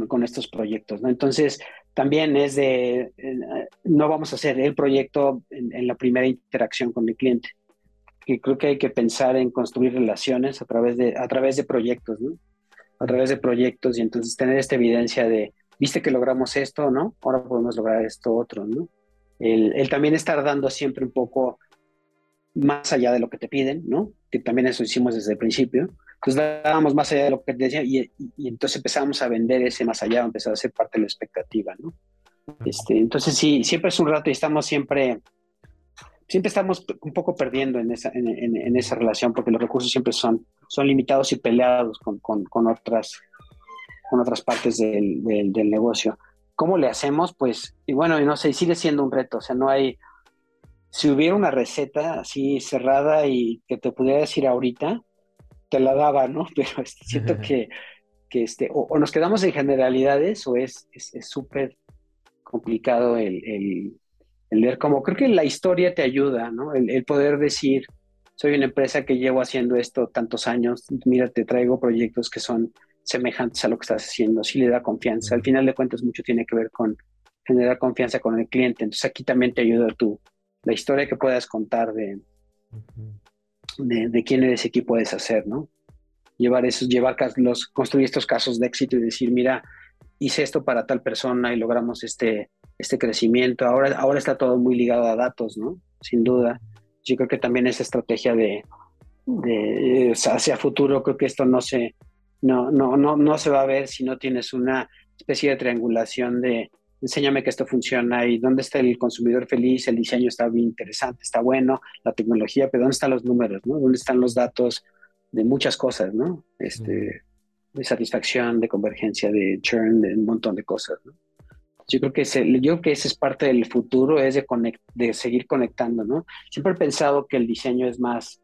con, estos proyectos. Entonces, también es de, eh, no vamos a hacer el proyecto en, la primera interacción con el cliente. Y creo que hay que pensar en construir relaciones a través de, a través de proyectos. A través de proyectos y entonces tener esta evidencia de, viste que logramos esto, ¿no? Ahora podemos lograr esto otro, ¿no? El, el también estar dando siempre un poco más allá de lo que te piden, ¿no? Que también eso hicimos desde el principio pues dábamos más allá de lo que te decía y, entonces empezamos a vender ese más allá, empezó a ser parte de la expectativa, ¿no? Este, entonces sí, siempre es un rato y estamos siempre, siempre estamos un poco perdiendo en esa, en, esa relación porque los recursos siempre son, son limitados y peleados con, con, otras, con otras partes del, del, negocio. ¿Cómo le hacemos? Pues, y bueno, no sé, sigue siendo un reto, o sea, no hay, si hubiera una receta así cerrada y que te pudiera decir ahorita, te la daba, ¿no? Pero este, siento que, que este, o, nos quedamos en generalidades o es súper complicado el, el, el, leer como, creo que la historia te ayuda, ¿no? El, poder decir, soy una empresa que llevo haciendo esto tantos años, mira, te traigo proyectos que son semejantes a lo que estás haciendo, sí le da confianza. Al final de cuentas, mucho tiene que ver con generar confianza con el cliente. Entonces aquí también te ayuda tú, la historia que puedas contar de, de, quién eres y qué puedes hacer, ¿no? Llevar esos, llevar los, construir estos casos de éxito y decir, mira, hice esto para tal persona y logramos este, este crecimiento. Ahora, ahora está todo muy ligado a datos, ¿no? Sin duda. Yo creo que también esa estrategia de, de hacia futuro, creo que esto no se, no, no, no, no se va a ver si no tienes una especie de triangulación de, enséñame que esto funciona y dónde está el consumidor feliz, el diseño está bien interesante, está bueno, la tecnología, pero dónde están los números, ¿no? ¿Dónde están los datos de muchas cosas, ¿no? Este, de satisfacción, de convergencia, de churn, de un montón de cosas, ¿no? Yo creo que ese, yo creo que ese es parte del futuro, es de, de seguir conectando, ¿no? Siempre he pensado que el diseño es más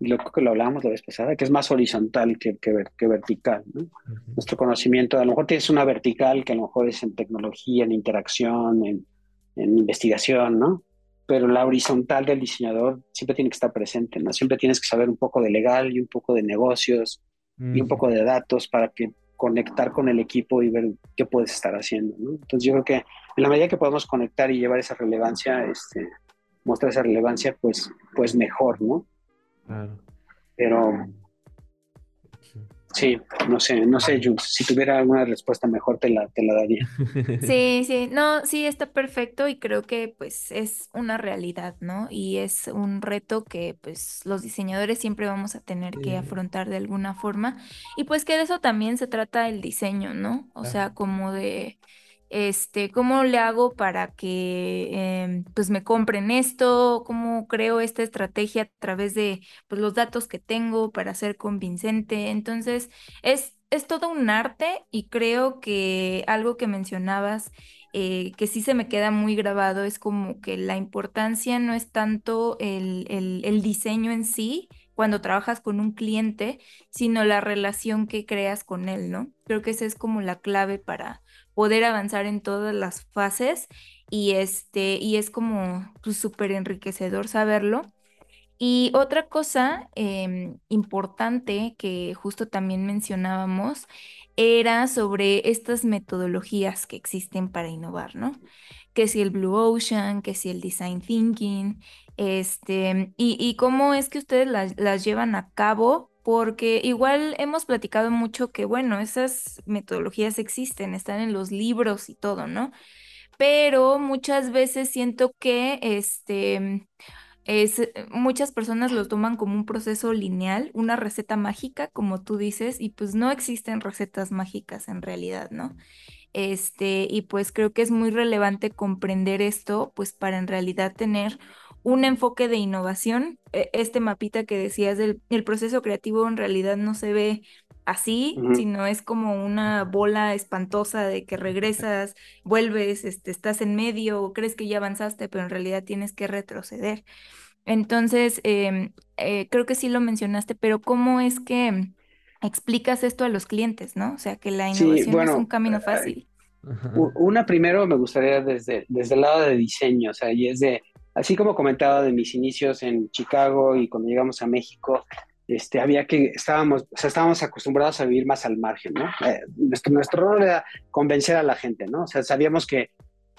lo que lo hablábamos la vez pasada, que es más horizontal que, que, vertical. Nuestro conocimiento, a lo mejor tienes una vertical que a lo mejor es en tecnología, en interacción, en, en, investigación, ¿no? Pero la horizontal del diseñador siempre tiene que estar presente, ¿no? Siempre tienes que saber un poco de legal y un poco de negocios y un poco de datos para que conectar con el equipo y ver qué puedes estar haciendo, ¿no? Entonces yo creo que en la medida que podemos conectar y llevar esa relevancia, este, mostrar esa relevancia, pues, pues mejor, ¿no? Pero sí, no sé, no sé, Jules, si tuviera alguna respuesta mejor te la, te la daría. Sí, sí, no, sí, está perfecto y creo que pues es una realidad, ¿no? Y es un reto que pues los diseñadores siempre vamos a tener que afrontar de alguna forma y pues que de eso también se trata el diseño, ¿no? O sea, como de este, cómo le hago para que em, pues me compren esto, cómo creo esta estrategia a través de pues, los datos que tengo para ser convincente. Entonces, es, es todo un arte y creo que algo que mencionabas eh, que sí se me queda muy grabado es como que la importancia no es tanto el, el diseño en sí, cuando trabajas con un cliente, sino la relación que creas con él, ¿no? Creo que esa es como la clave para poder avanzar en todas las fases y este y es como pues, súper enriquecedor saberlo. Y otra cosa em, importante que justo también mencionábamos era sobre estas metodologías que existen para innovar, ¿no? Que si el Blue Ocean, que si el Design Thinking, este, y, y cómo es que ustedes las, las llevan a cabo porque igual hemos platicado mucho que, bueno, esas metodologías existen, están en los libros y todo, ¿no? Pero muchas veces siento que este, es, muchas personas lo toman como un proceso lineal, una receta mágica, como tú dices, y pues no existen recetas mágicas en realidad, ¿no? Este, y pues creo que es muy relevante comprender esto, pues para en realidad tener un enfoque de innovación. E, este mapita que decías del el proceso creativo en realidad no se ve así, sino es como una bola espantosa de que regresas, vuelves, este, estás en medio, crees que ya avanzaste, pero en realidad tienes que retroceder. Entonces, em, eh, creo que sí lo mencionaste, pero ¿cómo es que explicas esto a los clientes, ¿no? O sea, que la innovación es un camino fácil. Una primero me gustaría desde, desde el lado de diseño, o sea, y es de, así como comentaba de mis inicios en Chicago y cuando llegamos a México, este, había que, estábamos, o sea, estábamos acostumbrados a vivir más al margen, ¿no? Eh, nuestro, nuestro rol era convencer a la gente, ¿no? O sea, sabíamos que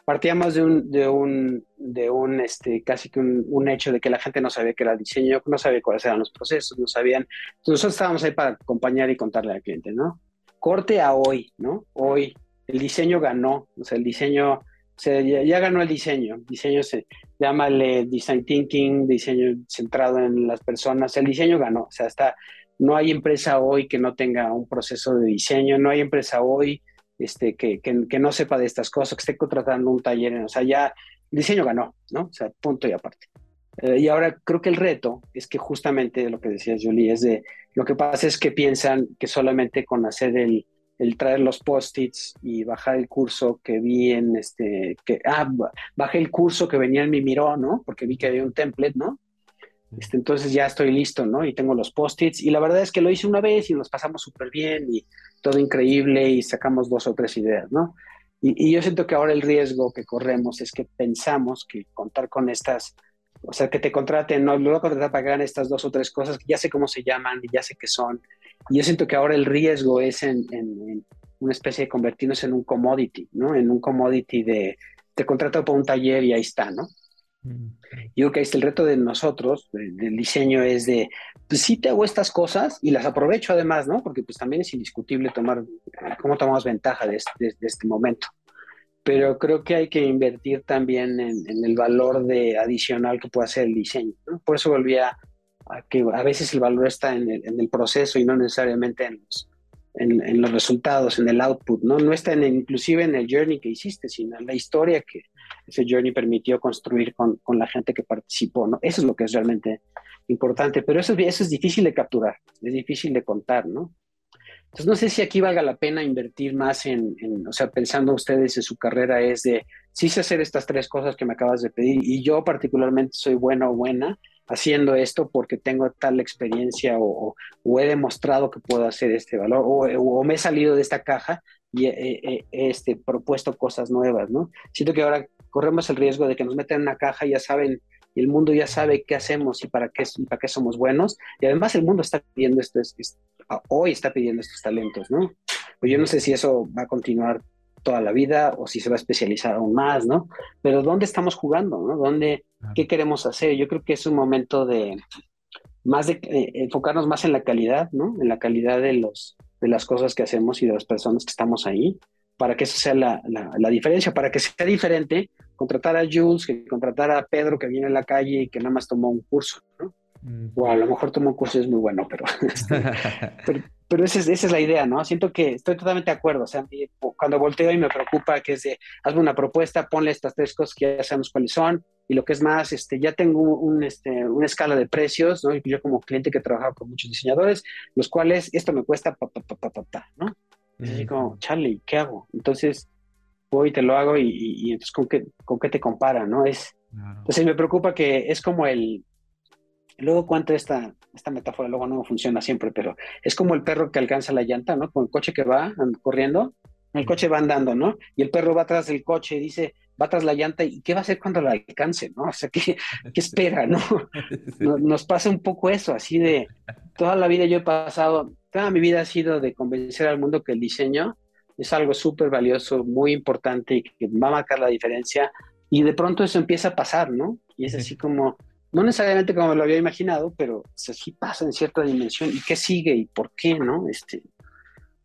partíamos de un, de un, de un este, casi que un, un, hecho de que la gente no sabía qué era diseño, no sabía cuáles eran los procesos, no sabían. Entonces nosotros estábamos ahí para acompañar y contarle al cliente, ¿no? Corte a hoy, ¿no? Hoy el diseño ganó, o sea, el diseño, ya, ya, ganó el diseño, diseño se, llámale design thinking, diseño centrado en las personas, el diseño ganó, o sea, está, no hay empresa hoy que no tenga un proceso de diseño, no hay empresa hoy este, que, que, no sepa de estas cosas, que esté contratando un taller, o sea, ya el diseño ganó, ¿no? O sea, punto y aparte. Eh, y ahora creo que el reto es que justamente lo que decías, Jolie, es de, lo que pasa es que piensan que solamente con hacer el, el traer los post-its y bajar el curso que vi en este, que, ah, bajé el curso que venía en mi miró, ¿no? Porque vi que había un template, ¿no? Este, entonces ya estoy listo, ¿no? Y tengo los post-its. Y la verdad es que lo hice una vez y nos pasamos súper bien y todo increíble y sacamos dos o tres ideas, ¿no? Y, yo siento que ahora el riesgo que corremos es que pensamos que contar con estas, o sea, que te contraten, no, luego contratar para que hagan estas dos o tres cosas, ya sé cómo se llaman y ya sé qué son. Y yo siento que ahora el riesgo es en, en una especie de convertirnos en un commodity, ¿no? En un commodity de te contrato para un taller y ahí está, ¿no? Yo creo que el reto de nosotros, del diseño, es de, pues sí te hago estas cosas y las aprovecho además, ¿no? Porque pues también es indiscutible tomar, cómo tomamos ventaja de este, de, este momento. Pero creo que hay que invertir también en, el valor de adicional que puede hacer el diseño, ¿no? Por eso volvía a que a veces el valor está en el, en el proceso y no necesariamente en los, en, los resultados, en el output, ¿no? No está en, inclusive en el journey que hiciste, sino en la historia que ese journey permitió construir con, con, la gente que participó, ¿no? Eso es lo que es realmente importante, pero eso, eso es difícil de capturar, es difícil de contar, ¿no? Entonces, no sé si aquí valga la pena invertir más en, en, o sea, pensando ustedes en su carrera, es de, sí sé hacer estas tres cosas que me acabas de pedir y yo particularmente soy buena o buena, haciendo esto porque tengo tal experiencia o, he demostrado que puedo hacer este valor o, me he salido de esta caja y he, este, propuesto cosas nuevas, ¿no? Siento que ahora corremos el riesgo de que nos metan en una caja y ya saben, y el mundo ya sabe qué hacemos y para qué, para qué somos buenos, y además el mundo está pidiendo esto, hoy está pidiendo estos talentos, ¿no? Pues yo no sé si eso va a continuar toda la vida o si se va a especializar aún más, ¿no? Pero ¿dónde estamos jugando, ¿no? ¿Dónde, ¿Qué queremos hacer? Yo creo que es un momento de más de eh, enfocarnos más en la calidad, ¿no? En la calidad de, los, de las cosas que hacemos y de las personas que estamos ahí, para que esa sea la, la, diferencia, para que sea diferente contratar a Jules que contratar a Pedro que viene en la calle y que nada más tomó un curso, ¿no? O a lo mejor tomó un curso y es muy bueno, pero, pero, pero esa es, esa es, la idea, ¿no? Siento que estoy totalmente de acuerdo. O sea, cuando volteo y me preocupa que es de, hazme una propuesta, ponle estas tres cosas que ya sabemos cuáles son, y lo que es más, este, ya tengo un, este, una escala de precios, ¿no? Y yo como cliente que trabaja con muchos diseñadores, los cuales esto me cuesta pa, pa, pa, pa, pa, ¿no? Y así como, Charlie, ¿qué hago? Entonces, voy y te lo hago y, y, entonces, ¿con qué, ¿con qué te compara, no? Es, Entonces, me preocupa que es como el, luego cuento esta, esta metáfora, luego no funciona siempre, pero es como el perro que alcanza la llanta, ¿no? Con el coche que va corriendo, el coche va andando, ¿no? Y el perro va atrás del coche y dice, va tras la llanta, ¿y qué va a hacer cuando la alcance, no? O sea, ¿qué, qué espera, no? Nos pasa un poco eso, así de, toda la vida yo he pasado, toda mi vida ha sido de convencer al mundo que el diseño es algo súper valioso, muy importante y que va a marcar la diferencia, y de pronto eso empieza a pasar, ¿no? Y es así como no necesariamente como lo había imaginado, pero sí pasa en cierta dimensión. ¿Y qué sigue y por qué, no? Este,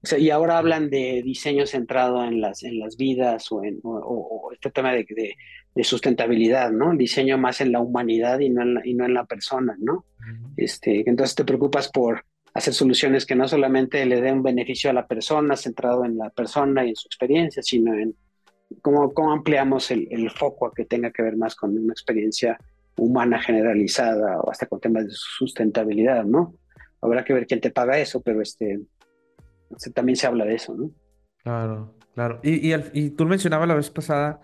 o sea, y ahora hablan de diseño centrado en las, en las vidas o, en, o, este tema de, de, sustentabilidad, ¿no? Diseño más en la humanidad y no en la, y no en la persona, ¿no? este, entonces te preocupas por hacer soluciones que no solamente le den beneficio a la persona, centrado en la persona y en su experiencia, sino en cómo, cómo ampliamos el, el foco a que tenga que ver más con una experiencia humana generalizada o hasta con temas de sustentabilidad, ¿no? Habrá que ver quién te paga eso, pero este, también se habla de eso, ¿no? Claro, claro. Y, y, tú mencionabas la vez pasada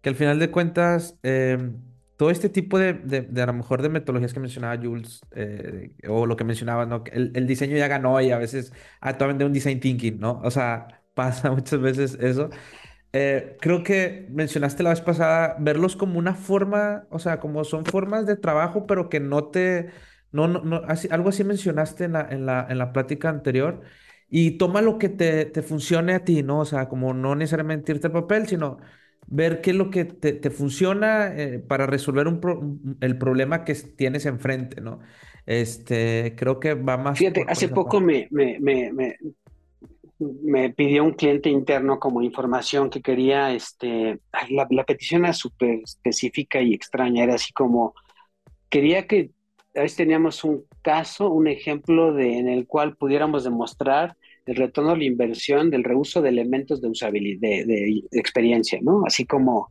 que al final de cuentas, em, todo este tipo de, de, a lo mejor de metodologías que mencionaba Jules, eh, o lo que mencionaba, ¿no? El, el, diseño ya ganó y a veces, ah, de un design thinking, ¿no? O sea, pasa muchas veces eso. Eh, creo que mencionaste la vez pasada verlos como una forma, o sea, como son formas de trabajo, pero que no te, no, no, no algo así mencionaste en la, en la, en la plática anterior. Y toma lo que te, te funcione a ti, ¿no? O sea, como no necesariamente irte al papel, sino ver qué es lo que te, te funciona eh, para resolver un el problema que tienes enfrente, ¿no? Este, creo que va más... Fíjate, hace poco me, me, me, me, pidió un cliente interno como información que quería, este, la, la petición era súper específica y extraña, era así como, quería que a veces teníamos un caso, un ejemplo de, en el cual pudiéramos demostrar el retorno a la inversión del reuso de elementos de usabilidad, de, experiencia, ¿no? Así como,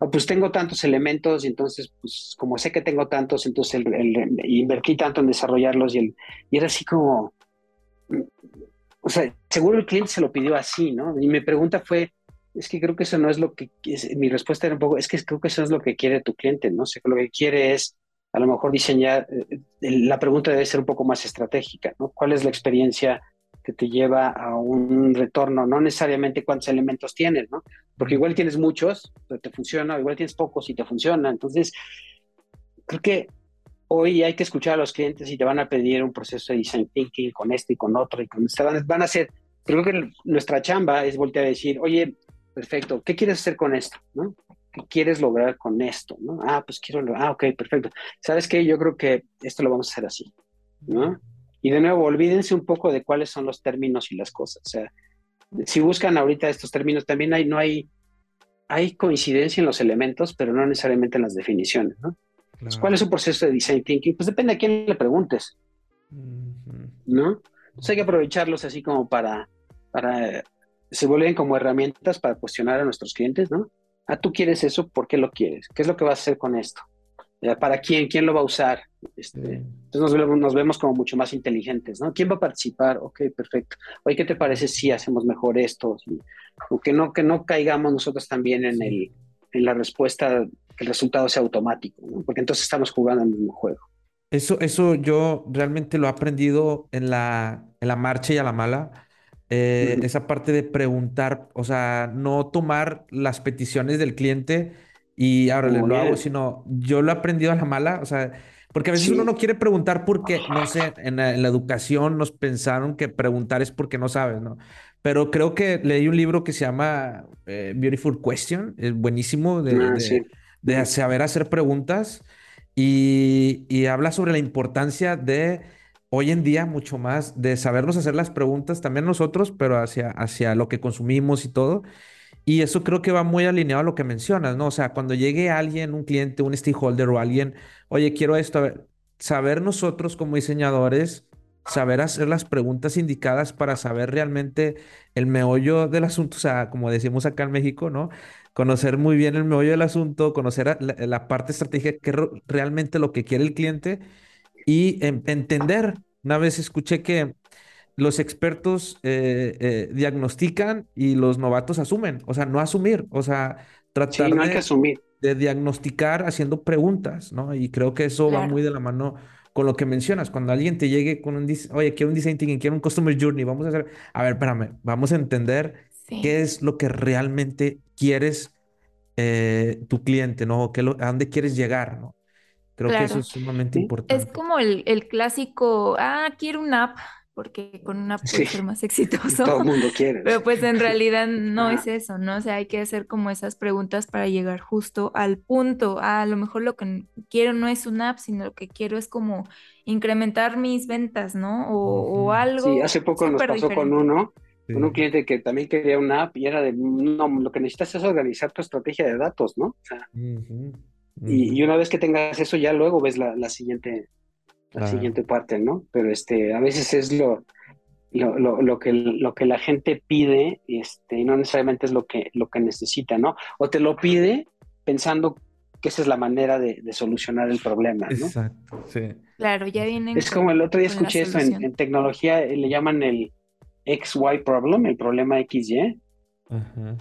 oh, pues tengo tantos elementos y entonces, pues como sé que tengo tantos, entonces el, invertí tanto en desarrollarlos y, el, y era así como, o sea, seguro el cliente se lo pidió así, ¿no? Y mi pregunta fue, es que creo que eso no es lo que, mi respuesta era un poco, es que creo que eso es lo que quiere tu cliente, ¿no? O sea, lo que quiere es a lo mejor diseñar, eh, la pregunta debe ser un poco más estratégica, ¿no? ¿Cuál es la experiencia que te lleva a un retorno? No necesariamente cuántos elementos tienes, ¿no? Porque igual tienes muchos, pero te funciona, igual tienes pocos y te funciona. Entonces, creo que hoy hay que escuchar a los clientes y te van a pedir un proceso de design thinking con esto y con otro y con esto. Van a hacer, creo que nuestra chamba es voltear a decir, oye, perfecto, ¿qué quieres hacer con esto? ¿qué quieres lograr con esto? Ah, pues quiero, ah, ok, perfecto. ¿Sabes qué? Yo creo que esto lo vamos a hacer así, ¿no? Y de nuevo, olvídense un poco de cuáles son los términos y las cosas. O sea, si buscan ahorita estos términos, también hay, no hay, hay coincidencia en los elementos, pero no necesariamente en las definiciones, ¿no? ¿Cuál es su proceso de design thinking? Pues depende a quién le preguntes, ¿no? Entonces hay que aprovecharlos así como para, para, se vuelven como herramientas para cuestionar a nuestros clientes, ¿no? Ah, tú quieres eso, ¿por qué lo quieres? ¿Qué es lo que vas a hacer con esto? ¿Para quién? ¿Quién lo va a usar? Este, entonces nos vemos, nos vemos, como mucho más inteligentes, ¿no? ¿Quién va a participar? Ok, perfecto. Oye, ¿qué te parece si hacemos mejor esto? O que no, que no caigamos nosotros también en, el, en la respuesta, el resultado sea automático, ¿no? Porque entonces estamos jugando el mismo juego. Eso, eso yo realmente lo he aprendido en la, en la marcha y a la mala eh, esa parte de preguntar, o sea, no tomar las peticiones del cliente y ahora lo hago, sino yo lo he aprendido a la mala, o sea, porque a veces uno no quiere preguntar porque, no sé, en la, educación nos pensaron que preguntar es porque no sabes, ¿no? Pero creo que leí un libro que se llama eh, Beautiful Question, es buenísimo de, ah, de, saber hacer preguntas y, y habla sobre la importancia de hoy en día mucho más de sabernos hacer las preguntas también nosotros, pero hacia, hacia lo que consumimos y todo. Y eso creo que va muy alineado a lo que mencionas, ¿no? O sea, cuando llegue alguien, un cliente, un stakeholder o alguien, oye, quiero esto, saber nosotros como diseñadores, saber hacer las preguntas indicadas para saber realmente el meollo del asunto, o sea, como decimos acá en México, ¿no? Conocer muy bien el meollo del asunto, conocer la, la parte estratégica, que es realmente lo que quiere el cliente y entender. Una vez escuché que los expertos eh, eh, diagnostican y los novatos asumen, o sea, no asumir, o sea, tratar de, diagnosticar haciendo preguntas, ¿no? Y creo que eso va muy de la mano con lo que mencionas. Cuando alguien te llegue con un, oye, quiero un design thinking, quiero un customer journey, vamos a hacer, a ver, espérame, vamos a entender qué es lo que realmente quieres eh, tu cliente, ¿no? ¿Qué a dónde quieres llegar, ¿no? Creo que eso es sumamente importante. Es como el, el, clásico, ah, quiero una app, porque con una app puede ser más exitoso. Todo el mundo quiere. Pero pues en realidad no es eso, ¿no? O sea, hay que hacer como esas preguntas para llegar justo al punto. Ah, a lo mejor lo que quiero no es una app, sino lo que quiero es como incrementar mis ventas, ¿no? O, o algo. Sí, hace poco nos pasó con uno, con un cliente que también quería una app y era de, no, lo que necesitas es organizar tu estrategia de datos, ¿no? O sea, y, una vez que tengas eso, ya luego ves la, la siguiente, la siguiente parte, ¿no? Pero este, a veces es lo, lo, lo, que, lo que la gente pide este, y no necesariamente es lo que, lo que necesita, ¿no? O te lo pide pensando que esa es la manera de, de solucionar el problema, ¿no? Exacto, sí. Claro, ya vienen. Es como el otro día escuché esto en, en, tecnología, le llaman el XY problem, el problema XY.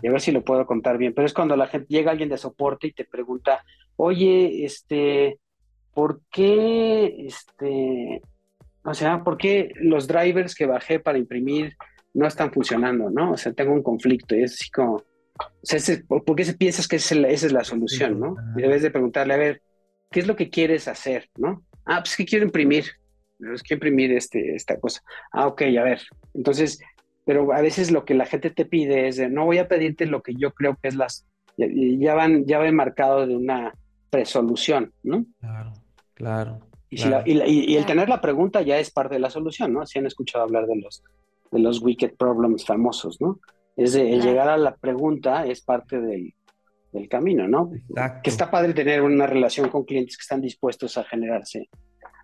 Y a ver si lo puedo contar bien. Pero es cuando la gente llega alguien de soporte y te pregunta, oye, este, ¿por qué, este, o sea, por qué los drivers que bajé para imprimir no están funcionando, ¿no? O sea, tengo un conflicto y es así como, o sea, ¿por qué se piensas que esa es la solución, ¿no? Y debes de preguntarle, a ver, ¿qué es lo que quieres hacer, ¿no? Ah, pues que quiero imprimir, es que imprimir este, esta cosa. Ah, ok, a ver. Entonces, pero a veces lo que la gente te pide es de, no voy a pedirte lo que yo creo que es las, ya, van, ya va marcado de una presolución, ¿no? Claro, claro. Y, el tener la pregunta ya es parte de la solución, ¿no? Si han escuchado hablar de los, de los wicked problems famosos, ¿no? Es de, el llegar a la pregunta es parte del, del camino, ¿no? Que está padre tener una relación con clientes que están dispuestos a generarse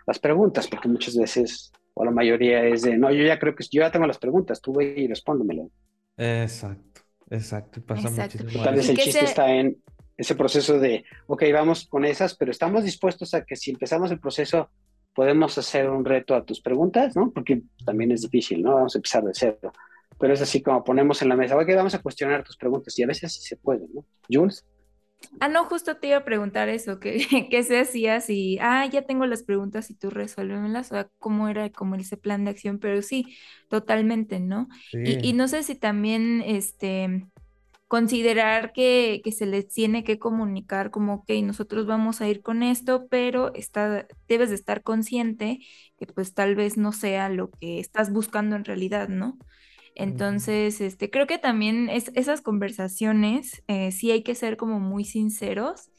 las preguntas, porque muchas veces, o la mayoría es de, no, yo ya creo que yo ya tengo las preguntas, tú ve y respóndemelo. Exacto, exacto, pasa muchísimo. Tal vez el chiste está en ese proceso de, ok, vamos con esas, pero estamos dispuestos a que si empezamos el proceso podemos hacer un reto a tus preguntas, ¿no? Porque también es difícil, ¿no? Vamos a empezar de cero. Pero es así como ponemos en la mesa, ok, vamos a cuestionar tus preguntas y a veces sí se puede, ¿no? Jules. Ah, no, justo te iba a preguntar eso, ¿qué, qué se hacía si, ah, ya tengo las preguntas y tú resuélvemelas, o sea, cómo era como ese plan de acción, pero sí, totalmente, ¿no? Y, y, no sé si también, este, considerar que, que, se les tiene que comunicar como, ok, nosotros vamos a ir con esto, pero está, debes de estar consciente que pues tal vez no sea lo que estás buscando en realidad, ¿no? Entonces, este, creo que también es, esas conversaciones eh, sí hay que ser como muy sinceros.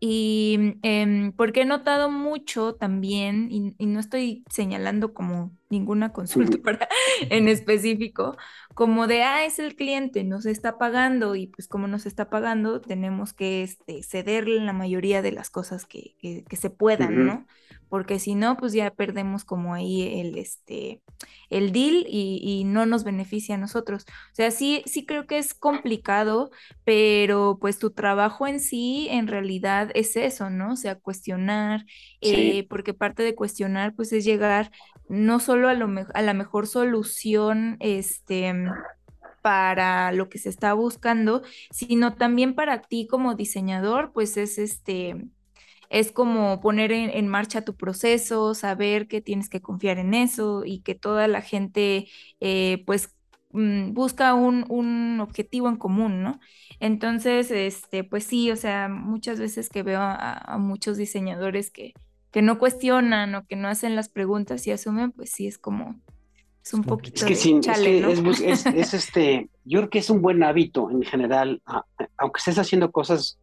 Y em, porque he notado mucho también, y, no estoy señalando como ninguna consulta en específico, como de, ah, es el cliente, nos está pagando y pues como nos está pagando, tenemos que este, cederle la mayoría de las cosas que, que, se puedan, ¿no? porque si no, pues ya perdemos como ahí el, este, el deal y, no nos beneficia a nosotros. O sea, sí, sí creo que es complicado, pero pues tu trabajo en sí en realidad es eso, ¿no? O sea, cuestionar, eh, porque parte de cuestionar pues es llegar no solo a, lo la mejor solución, este para lo que se está buscando, sino también para ti como diseñador, pues es este, es como poner en, marcha tu proceso, saber que tienes que confiar en eso y que toda la gente eh, pues mm, busca un, objetivo en común, ¿no? Entonces, este, pues sí, o sea, muchas veces que veo a, muchos diseñadores que, que no cuestionan o que no hacen las preguntas y asumen, pues sí es como, es un poquito es que chale, es, es, este, yo creo que es un buen hábito en general, aunque estés haciendo cosas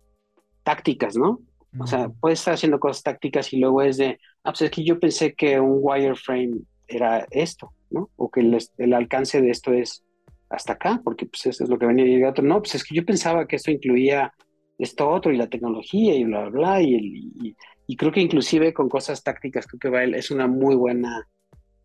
tácticas, ¿no? O sea, puedes estar haciendo cosas tácticas y luego es de, ah, pues es que yo pensé que un wireframe era esto, ¿no? O que el, alcance de esto es hasta acá, porque pues eso es lo que venía y otro. No, pues es que yo pensaba que esto incluía esto otro y la tecnología y bla, bla, bla. Y, y, creo que inclusive con cosas tácticas, creo que va, es una muy buena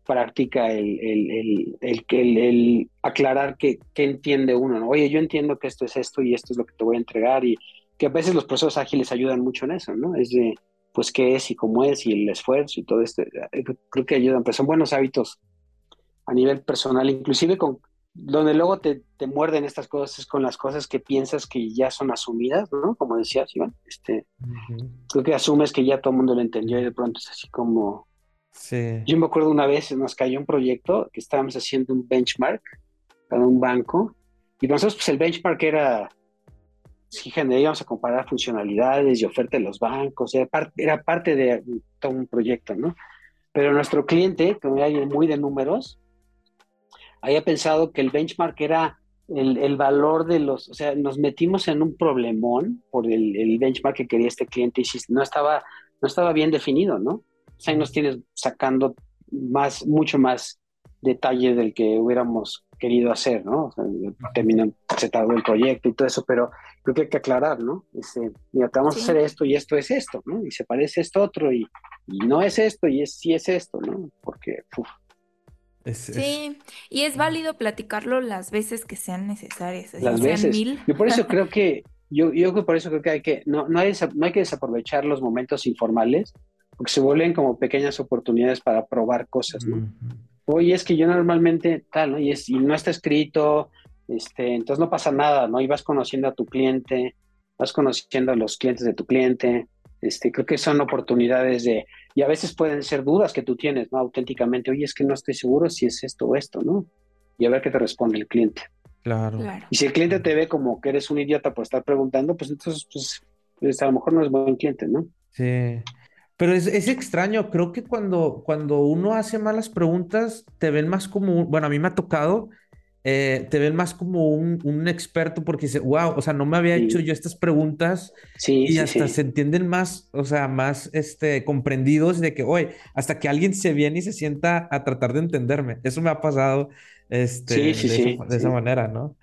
práctica el, el, el, el aclarar qué entiende uno, ¿no? Oye, yo entiendo que esto es esto y esto es lo que te voy a entregar y que a veces los procesos ágiles ayudan mucho en eso, ¿no? Es de, pues, qué es y cómo es y el esfuerzo y todo esto. Eh, creo que ayudan, pero son buenos hábitos a nivel personal, inclusive con donde luego te, te muerden estas cosas es con las cosas que piensas que ya son asumidas, ¿no? Como decías, Iván, este, creo que asumes que ya todo el mundo lo entendió y de pronto es así como... Sí. Yo me acuerdo una vez, nos cayó un proyecto que estábamos haciendo un benchmark para un banco y nosotros pues el benchmark era sí, íbamos a comparar funcionalidades y oferta de los bancos, era, era parte de todo un proyecto, ¿no? Pero nuestro cliente, como era alguien muy de números, había pensado que el benchmark era el, valor de los, o sea, nos metimos en un problemón por el, benchmark que quería este cliente y no estaba, no estaba bien definido, ¿no? O sea, ahí nos tienes sacando más, mucho más detalle del que hubiéramos querido hacer, ¿no? O sea, terminan aceptado el proyecto y todo eso, pero creo que hay que aclarar, ¿no? Dice, mira, te vamos a hacer esto y esto es esto, ¿no? Y se parece esto otro y, no es esto y es, sí es esto, ¿no? Porque, uf. Sí, y es válido platicarlo las veces que sean necesarias. las veces. Yo por eso creo que, yo, yo por eso creo que hay que, no, no, hay, no hay que desaprovechar los momentos informales, porque se vuelven como pequeñas oportunidades para probar cosas, ¿no? Oye, es que yo normalmente tal, ¿no? Y, es, y no está escrito, este, entonces no pasa nada, ¿no? Y vas conociendo a tu cliente, vas conociendo a los clientes de tu cliente, Este, creo que son oportunidades de, y a veces pueden ser dudas que tú tienes, ¿no? Auténticamente, oye, es que no estoy seguro si es esto o esto, ¿no? Y a ver qué te responde el cliente. Claro. Y si el cliente te ve como que eres un idiota por estar preguntando, pues entonces, pues, pues a lo mejor no es buen cliente, ¿no? Sí. Pero es, es, extraño, creo que cuando, cuando uno hace malas preguntas, te ven más como, bueno, a mí me ha tocado, eh, te ven más como un, un, experto porque dice, wow, o sea, no me había hecho yo estas preguntas sí, y hasta se entienden más, o sea, más este, comprendidos de que, oye, hasta que alguien se viene y se sienta a tratar de entenderme. Eso me ha pasado este, de, esa, de esa manera, ¿no?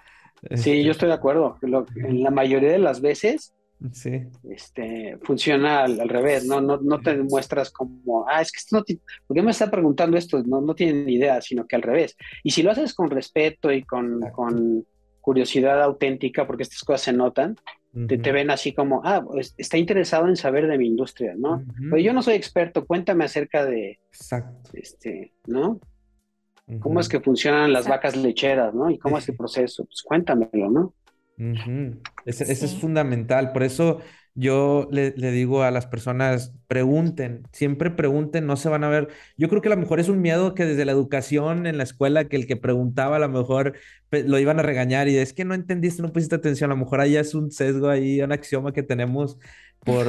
Sí, yo este estoy de acuerdo. Lo, en la mayoría de las veces Sí. Este, funciona al, revés, ¿no? ¿no? No te muestras como, ah, es que esto no ¿por qué me está preguntando esto? No, no tienen ni idea, sino que al revés. Y si lo haces con respeto y con, con curiosidad auténtica, porque estas cosas se notan, te, te, ven así como, ah, pues, está interesado en saber de mi industria, ¿no? Pero yo no soy experto, cuéntame acerca de, Exacto. este, ¿no? ¿Cómo es que funcionan las vacas lecheras, ¿no? Y cómo es el proceso, pues cuéntamelo, ¿no? Ese, es fundamental. Por eso yo le, digo a las personas, pregunten, siempre pregunten, no se van a ver. Yo creo que a lo mejor es un miedo que desde la educación en la escuela, que el que preguntaba a lo mejor lo iban a regañar y es que no entendiste, no pusiste atención. A lo mejor ahí es un sesgo, ahí un axioma que tenemos por,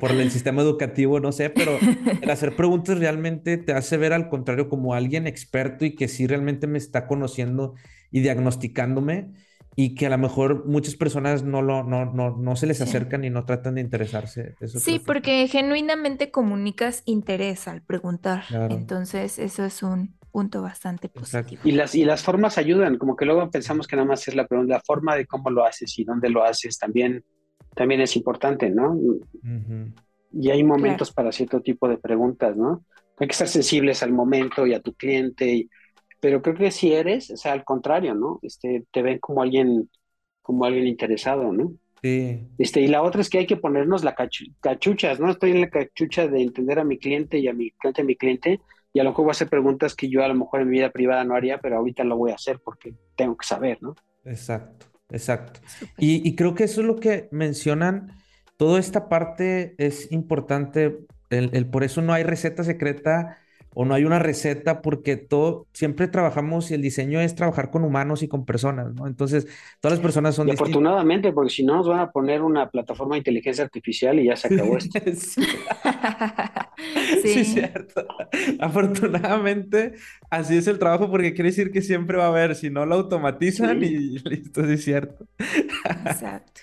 por, el sistema educativo, no sé, pero el hacer preguntas realmente te hace ver al contrario como alguien experto y que sí realmente me está conociendo y diagnosticándome y que a lo mejor muchas personas no, lo, no, no, no se les acercan y no tratan de interesarse. sí, porque genuinamente comunicas interés al preguntar. Entonces, eso es un punto bastante positivo. Y las, y las formas ayudan, como que luego pensamos que nada más es la pregunta, la forma de cómo lo haces y dónde lo haces también, también es importante, ¿no? Y hay momentos para cierto tipo de preguntas, ¿no? Hay que estar sensibles al momento y a tu cliente y pero creo que si eres, o sea, al contrario, ¿no? Este, te ven como alguien, como alguien interesado, ¿no? Sí. Este, y la otra es que hay que ponernos la cachuchas, ¿no? Estoy en la cachucha de entender a mi cliente y a mi cliente a mi cliente, y a lo mejor voy a hacer preguntas que yo a lo mejor en mi vida privada no haría, pero ahorita lo voy a hacer porque tengo que saber, ¿no? Exacto, exacto. Y, y creo que eso es lo que mencionan, toda esta parte es importante, el, el por eso no hay receta secreta o no hay una receta porque todo, siempre trabajamos y el diseño es trabajar con humanos y con personas, ¿no? Entonces, todas las personas son... Y afortunadamente, porque si no nos van a poner una plataforma de inteligencia artificial y ya se acabó esto. sí. sí, cierto. Afortunadamente, así es el trabajo porque quiere decir que siempre va a haber, si no lo automatizan y listo, sí es cierto. Exacto.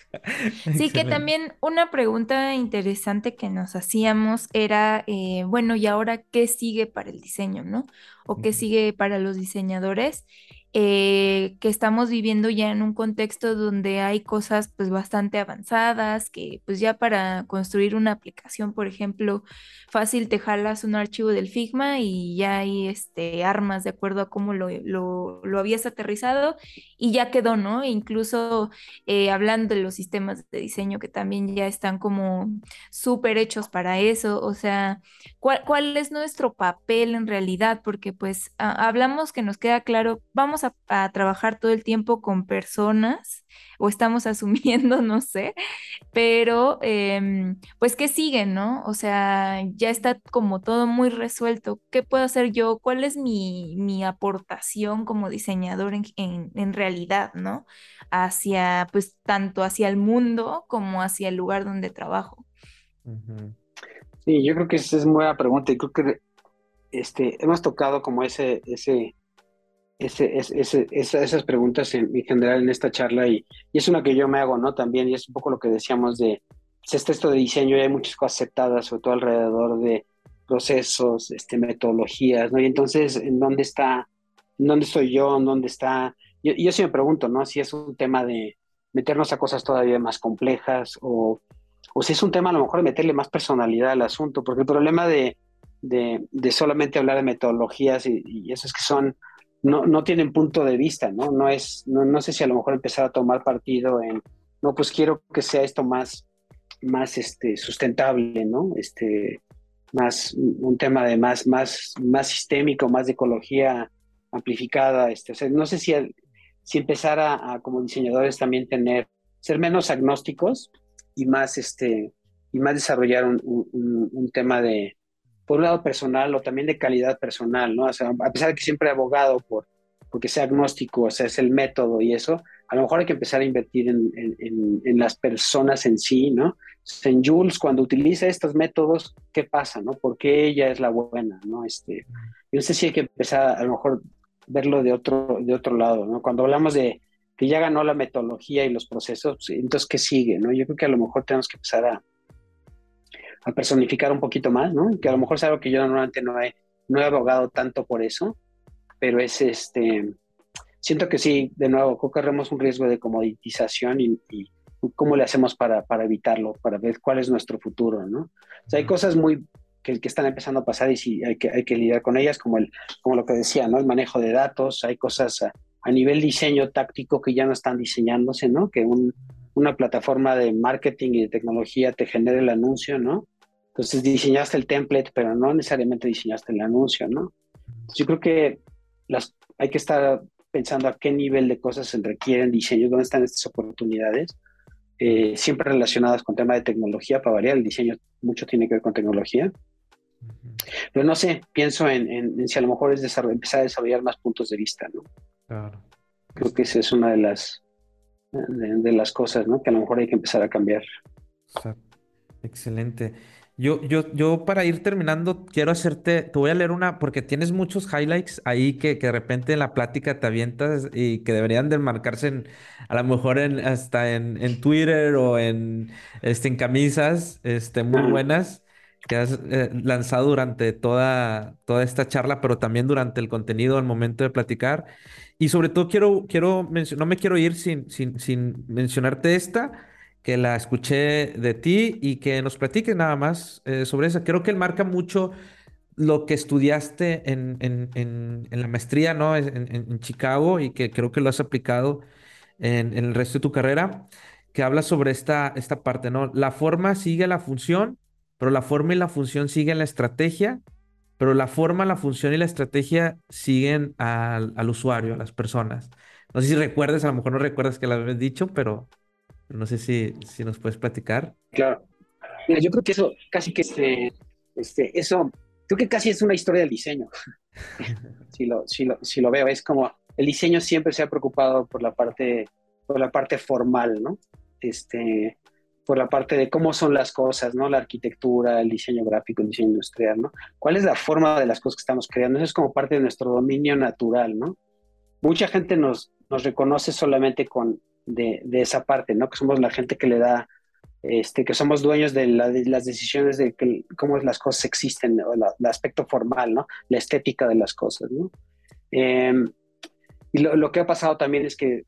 Sí, que también una pregunta interesante que nos hacíamos era, eh, bueno, ¿y ahora qué sigue para el diseño, no? O qué sigue para los diseñadores. Eh, que estamos viviendo ya en un contexto donde hay cosas pues bastante avanzadas, que pues ya para construir una aplicación, por ejemplo, fácil te jalas un archivo del Figma y ya hay este, armas de acuerdo a cómo lo, lo, habías aterrizado y ya quedó, ¿no? Incluso eh, hablando de los sistemas de diseño que también ya están como súper hechos para eso, o sea, ¿cuál, ¿cuál, es nuestro papel en realidad? Porque pues hablamos que nos queda claro, vamos a, trabajar todo el tiempo con personas o estamos asumiendo, no sé, pero em, pues ¿qué sigue, no? O sea, ya está como todo muy resuelto. ¿Qué puedo hacer yo? ¿Cuál es mi, mi aportación como diseñador en, en, realidad, no? Hacia, pues, tanto hacia el mundo como hacia el lugar donde trabajo. Sí, yo creo que esa es muy buena pregunta y creo que este, hemos tocado como ese, ese, ese, ese, esas preguntas en, general en esta charla y, es una que yo me hago, ¿no? También, y es un poco lo que decíamos de, pues este esto de diseño hay muchas cosas aceptadas, sobre todo alrededor de procesos, este, metodologías, ¿no? Y entonces, ¿en dónde está, en dónde estoy yo, en dónde está? Yo, yo sí me pregunto, ¿no? Si es un tema de meternos a cosas todavía más complejas o, o si es un tema a lo mejor de meterle más personalidad al asunto, porque el problema de, de, de solamente hablar de metodologías y, y eso es que son no, no tienen punto de vista, ¿no? No es, no, no sé si a lo mejor empezar a tomar partido en, no, pues quiero que sea esto más, más este, sustentable, ¿no? Este, más, un tema de más, más, más sistémico, más de ecología amplificada, este, o sea, no sé si, si empezar a, como diseñadores también tener, ser menos agnósticos y más, este, y más desarrollar un, tema de, por un lado personal o también de calidad personal, ¿no? A pesar de que siempre he abogado por porque sea agnóstico, o sea, es el método y eso, a lo mejor hay que empezar a invertir en, en, las personas en sí, ¿no? En Jules, cuando utiliza estos métodos, ¿qué pasa, no? ¿Por qué ella es la buena, no? Este, yo no sé si hay que empezar a lo mejor verlo de otro, de otro lado, ¿no? Cuando hablamos de que ya ganó la metodología y los procesos, pues, entonces, ¿qué sigue, no? Yo creo que a lo mejor tenemos que empezar a, a personificar un poquito más, ¿no? Que a lo mejor es algo que yo normalmente no he, no he abogado tanto por eso, pero es este, siento que sí, de nuevo, corremos un riesgo de comoditización y, cómo le hacemos para, para, evitarlo, para ver cuál es nuestro futuro, ¿no? O sea, hay cosas muy que, que están empezando a pasar y sí hay que, hay que lidiar con ellas, como, el, como lo que decía, ¿no? El manejo de datos, hay cosas a, a nivel diseño táctico que ya no están diseñándose, ¿no? Que un, una plataforma de marketing y de tecnología te genere el anuncio, ¿no? Entonces diseñaste el template, pero no necesariamente diseñaste el anuncio, ¿no? Yo creo que las, hay que estar pensando a qué nivel de cosas se requieren diseño, dónde están estas oportunidades, eh, siempre relacionadas con tema de tecnología, para variar, el diseño mucho tiene que ver con tecnología. Pero no sé, pienso en, si a lo mejor es empezar a desarrollar más puntos de vista, ¿no? Claro. Creo que esa es una de las, de, las cosas, ¿no? Que a lo mejor hay que empezar a cambiar. Excelente. Yo, yo, yo para ir terminando, quiero hacerte, te voy a leer una, porque tienes muchos highlights ahí que, que de repente en la plática te avientas y que deberían de marcarse en, a lo mejor en, hasta en, en Twitter o en, este, en camisas este, muy buenas que has eh, lanzado durante toda, toda esta charla, pero también durante el contenido al momento de platicar. Y sobre todo quiero, quiero no me quiero ir sin, sin, sin mencionarte esta que la escuché de ti y que nos platiques nada más eh, sobre eso. Creo que él marca mucho lo que estudiaste en, en, la maestría, ¿no? En, Chicago y que creo que lo has aplicado en, el resto de tu carrera, que habla sobre esta, esta parte, ¿no? La forma sigue la función, pero la forma y la función siguen la estrategia, pero la forma, la función y la estrategia siguen al, al usuario, a las personas. No sé si recuerdas, a lo mejor no recuerdas que lo habías dicho, pero no sé si, si nos puedes platicar. Claro. Mira, yo creo que eso casi que este, este, eso, creo que casi es una historia del diseño. si, lo, si, lo, si lo veo, es como el diseño siempre se ha preocupado por la parte, por la parte formal, ¿no? Este, por la parte de cómo son las cosas, ¿no? La arquitectura, el diseño gráfico, el diseño industrial, ¿no? ¿Cuál es la forma de las cosas que estamos creando? Eso es como parte de nuestro dominio natural, ¿no? Mucha gente nos, nos reconoce solamente con, de, esa parte, ¿no? Que somos la gente que le da, este, que somos dueños de, las decisiones de cómo las cosas existen, o el aspecto formal, ¿no? La estética de las cosas, ¿no? Em, y lo, que ha pasado también es que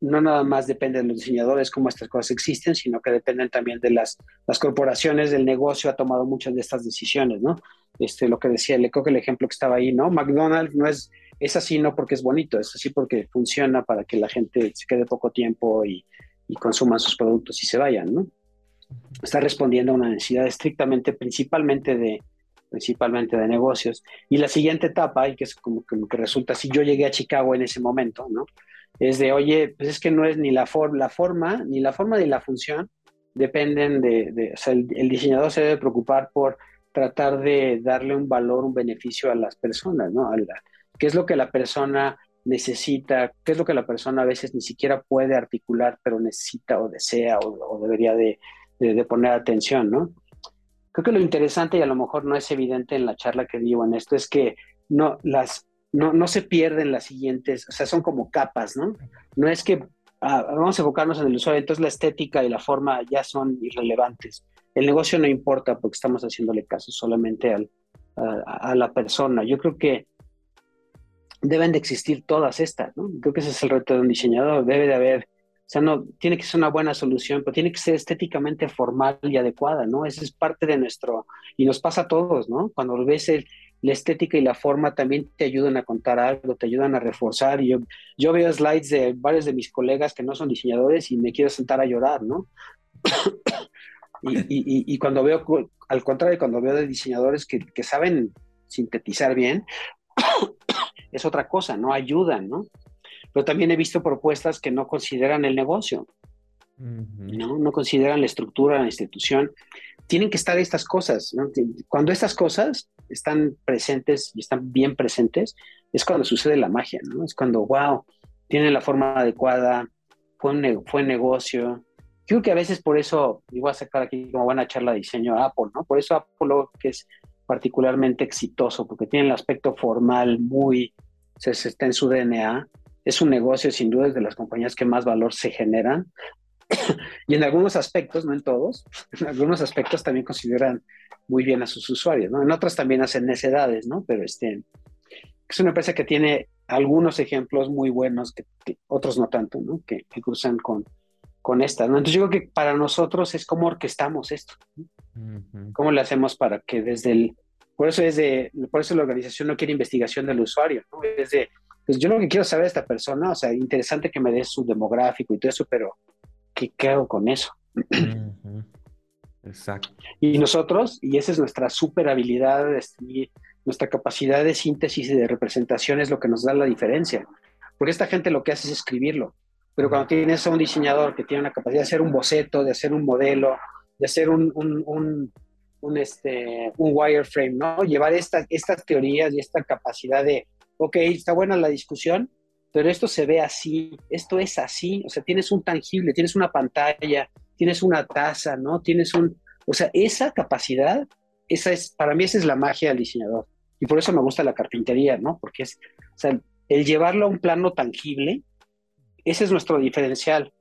no nada más depende de los diseñadores cómo estas cosas existen, sino que dependen también de las, corporaciones, del negocio ha tomado muchas de estas decisiones, ¿no? Este, lo que decía, le creo que el ejemplo que estaba ahí, ¿no? McDonald's no es es así no porque es bonito, es así porque funciona para que la gente se quede poco tiempo y, y consuman sus productos y se vayan, ¿no? Está respondiendo a una necesidad estrictamente, principalmente de, principalmente de negocios. Y la siguiente etapa, y que es como que, resulta, si yo llegué a Chicago en ese momento, ¿no? Es de, oye, pues es que no es ni la, la forma, ni la forma ni la función, dependen de, o sea, el, diseñador se debe preocupar por tratar de darle un valor, un beneficio a las personas, ¿no? A qué es lo que la persona necesita, qué es lo que la persona a veces ni siquiera puede articular, pero necesita o desea o, debería de, poner atención, ¿no? Creo que lo interesante y a lo mejor no es evidente en la charla que digo en esto es que no, las, no, se pierden las siguientes, o sea, son como capas, ¿no? No es que ah, vamos a enfocarnos en el usuario, entonces la estética y la forma ya son irrelevantes. El negocio no importa porque estamos haciéndole caso solamente al, a la persona. Yo creo que deben de existir todas estas, ¿no? Creo que ese es el reto de un diseñador, debe de haber, o sea, no, tiene que ser una buena solución, pero tiene que ser estéticamente formal y adecuada, ¿no? Esa es parte de nuestro, y nos pasa a todos, ¿no? Cuando ves la estética y la forma también te ayudan a contar algo, te ayudan a reforzar. Y yo, yo veo slides de varios de mis colegas que no son diseñadores y me quiero sentar a llorar, ¿no? y, cuando veo, al contrario, cuando veo de diseñadores que saben sintetizar bien, es otra cosa, no ayudan, ¿no? Pero también he visto propuestas que no consideran el negocio, ¿no? No consideran la estructura, la institución. tienen que estar estas cosas. Cuando estas cosas están presentes y están bien presentes, es cuando sucede la magia, ¿no? Es cuando, wow, tiene la forma adecuada, fue un, fue negocio. Creo que a veces por eso, y voy a sacar aquí como buena charla de diseño a Apple, ¿no? Por eso Apple que es particularmente exitoso, porque tiene el aspecto formal muy, se, está en su DNA, es un negocio sin duda de las compañías que más valor se generan, y en algunos aspectos, no en todos, en algunos aspectos también consideran muy bien a sus usuarios, ¿no? En otras también hacen necedades, ¿no? Pero este, es una empresa que tiene algunos ejemplos muy buenos, que, otros no tanto, ¿no? Que, cruzan con, con esta, ¿no? Entonces yo creo que para nosotros es cómo orquestamos esto, ¿Cómo le hacemos para que desde el... Por eso, es de, por eso la organización no quiere investigación del usuario, ¿no? Es de, pues yo lo que quiero saber de esta persona, o sea, interesante que me dé su demográfico y todo eso, pero ¿qué, hago con eso? Exacto. Y nosotros, y esa es nuestra super habilidad, nuestra capacidad de síntesis y de representación es lo que nos da la diferencia. Porque esta gente lo que hace es escribirlo. Pero cuando tienes a un diseñador que tiene una capacidad de hacer un boceto, de hacer un modelo, de hacer un, un, este, un wireframe, ¿no? Llevar estas teorías y esta capacidad de, ok, está buena la discusión, pero esto se ve así, esto es así, o sea, tienes un tangible, tienes una pantalla, tienes una taza, ¿no? Tienes un, o sea, esa capacidad, esa es, para mí esa es la magia del diseñador. Y por eso me gusta la carpintería, ¿no? Porque es, o sea, el llevarlo a un plano tangible, ese es nuestro diferencial.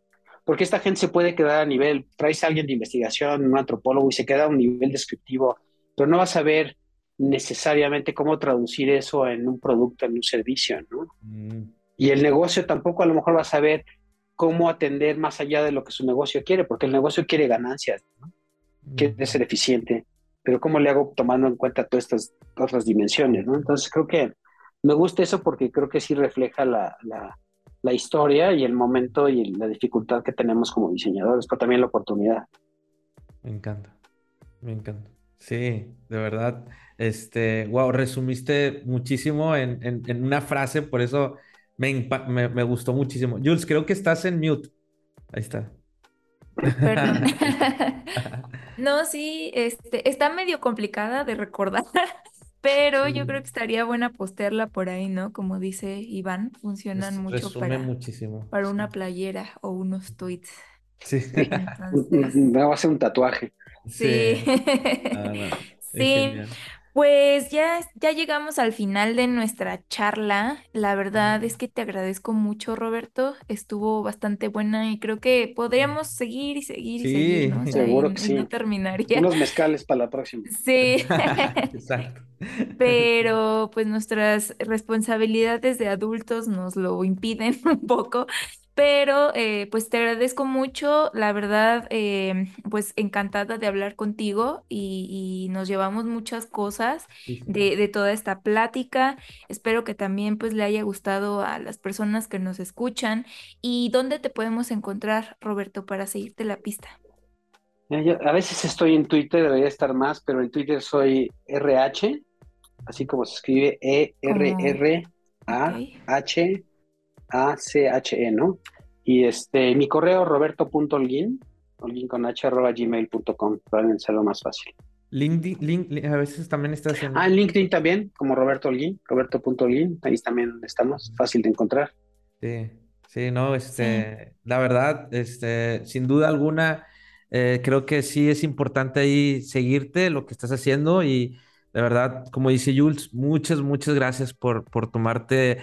Porque esta gente se puede quedar a nivel, traes a alguien de investigación, un antropólogo, y se queda a un nivel descriptivo, pero no vas a ver necesariamente cómo traducir eso en un producto, en un servicio, ¿no? Mm. Y el negocio tampoco a lo mejor va a saber cómo atender más allá de lo que su negocio quiere, porque el negocio quiere ganancias, ¿no? quiere ser eficiente, pero ¿cómo le hago tomando en cuenta todas estas otras dimensiones? ¿no? Entonces creo que me gusta eso porque creo que sí refleja la, la, historia y el momento y la dificultad que tenemos como diseñadores, pero también la oportunidad. Me encanta, me encanta. Sí, de verdad. Este, wow, resumiste muchísimo en, en, en una frase, por eso me, me, gustó muchísimo. Jules, creo que estás en mute. Ahí está. Perdón. no, sí, este, está medio complicada de recordar, pero yo creo que estaría buena postearla por ahí, ¿no? Como dice Iván, funcionan mucho para, muchísimo. para una playera o unos tweets. Sí. Me va a hacer un tatuaje. Sí. Sí. Pues ya, ya llegamos al final de nuestra charla. La verdad es que te agradezco mucho, Roberto. Estuvo bastante buena y creo que podríamos seguir y seguir y seguir, ¿no? seguro que sí. No terminaría. Unos mezcales para la próxima. Sí. Exacto. Pero pues nuestras responsabilidades de adultos nos lo impiden un poco. Pero eh, pues te agradezco mucho, la verdad, eh, pues encantada de hablar contigo y, nos llevamos muchas cosas de, toda esta plática. Espero que también pues le haya gustado a las personas que nos escuchan. ¿Y dónde te podemos encontrar, Roberto, para seguirte la pista? a veces estoy en Twitter, debería estar más, pero en Twitter soy RH, así como se escribe E-R-R-A-H. A-C-H-E, ¿no? Y este, mi correo roberto.olguin, olguin con h arroba gmail.com, probablemente sea lo más fácil. LinkedIn, a veces también está haciendo. Ah, en LinkedIn también, como Roberto Holguín, Roberto.olguin, ahí también estamos, fácil de encontrar. Sí, sí, no, este, la verdad, este, sin duda alguna, eh, creo que sí es importante ahí seguirte lo que estás haciendo y de verdad, como dice Jules, muchas, muchas gracias por, por tomarte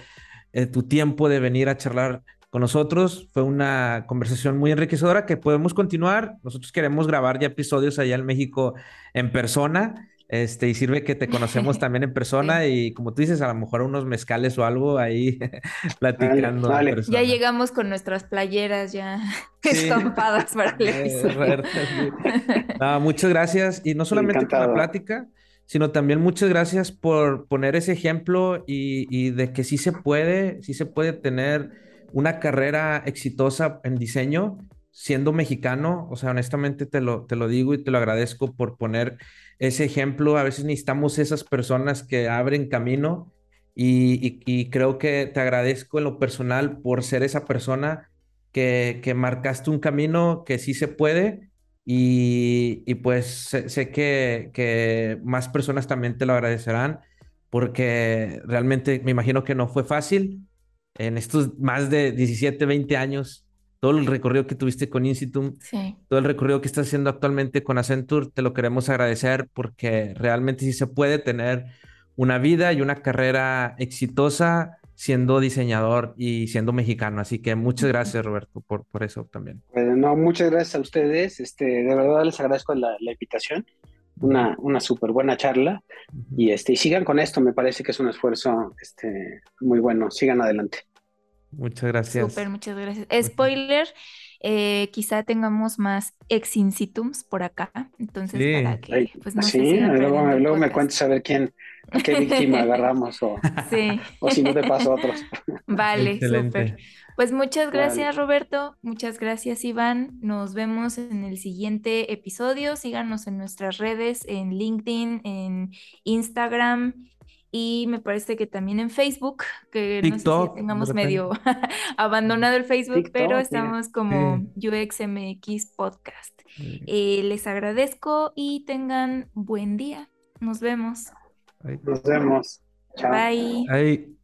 eh, tu tiempo de venir a charlar con nosotros. Fue una conversación muy enriquecedora que podemos continuar. Nosotros queremos grabar ya episodios allá en México en persona. Este, y sirve que te conocemos también en persona y como tú dices, a lo mejor unos mezcales o algo ahí platicando. Ya llegamos con nuestras playeras ya estampadas para el muchas gracias y no solamente por la plática, sino también muchas gracias por poner ese ejemplo y, de que sí se puede, sí se puede tener una carrera exitosa en diseño siendo mexicano. O sea, honestamente te lo, te lo digo y te lo agradezco por poner ese ejemplo. A veces necesitamos esas personas que abren camino y, creo que te agradezco en lo personal por ser esa persona que, que marcaste un camino que sí se puede y, y pues sé, sé que, que más personas también te lo agradecerán porque realmente me imagino que no fue fácil en estos más de 17, 20 años, todo el recorrido que tuviste con Institutum, Sí. todo el recorrido que estás haciendo actualmente con Accenture, te lo queremos agradecer porque realmente sí se puede tener una vida y una carrera exitosa siendo diseñador y siendo mexicano. Así que muchas gracias, Roberto, por, por eso también. Bueno, no, muchas gracias a ustedes. Este, de verdad les agradezco la, la invitación. Una, una súper buena charla. Y, este, y sigan con esto, me parece que es un esfuerzo este, muy bueno. Sigan adelante. Muchas gracias. Súper, muchas gracias. Spoiler, eh, quizá tengamos más ex insitums por acá, entonces Sí. para que pues no sí, luego, luego me cuentes a ver quién, a qué víctima agarramos o, Sí, o si no te paso a otros. vale, súper. Pues muchas Vale. gracias, Roberto. Muchas gracias, Iván. Nos vemos en el siguiente episodio. Síganos en nuestras redes, en LinkedIn, en Instagram y me parece que también en Facebook, que no sé si TikTok, tengamos medio abandonado el Facebook, TikTok, pero mira. estamos como UXMX Podcast. Eh, les agradezco y tengan buen día. Nos vemos. Nos vemos. Chao. Bye. ay.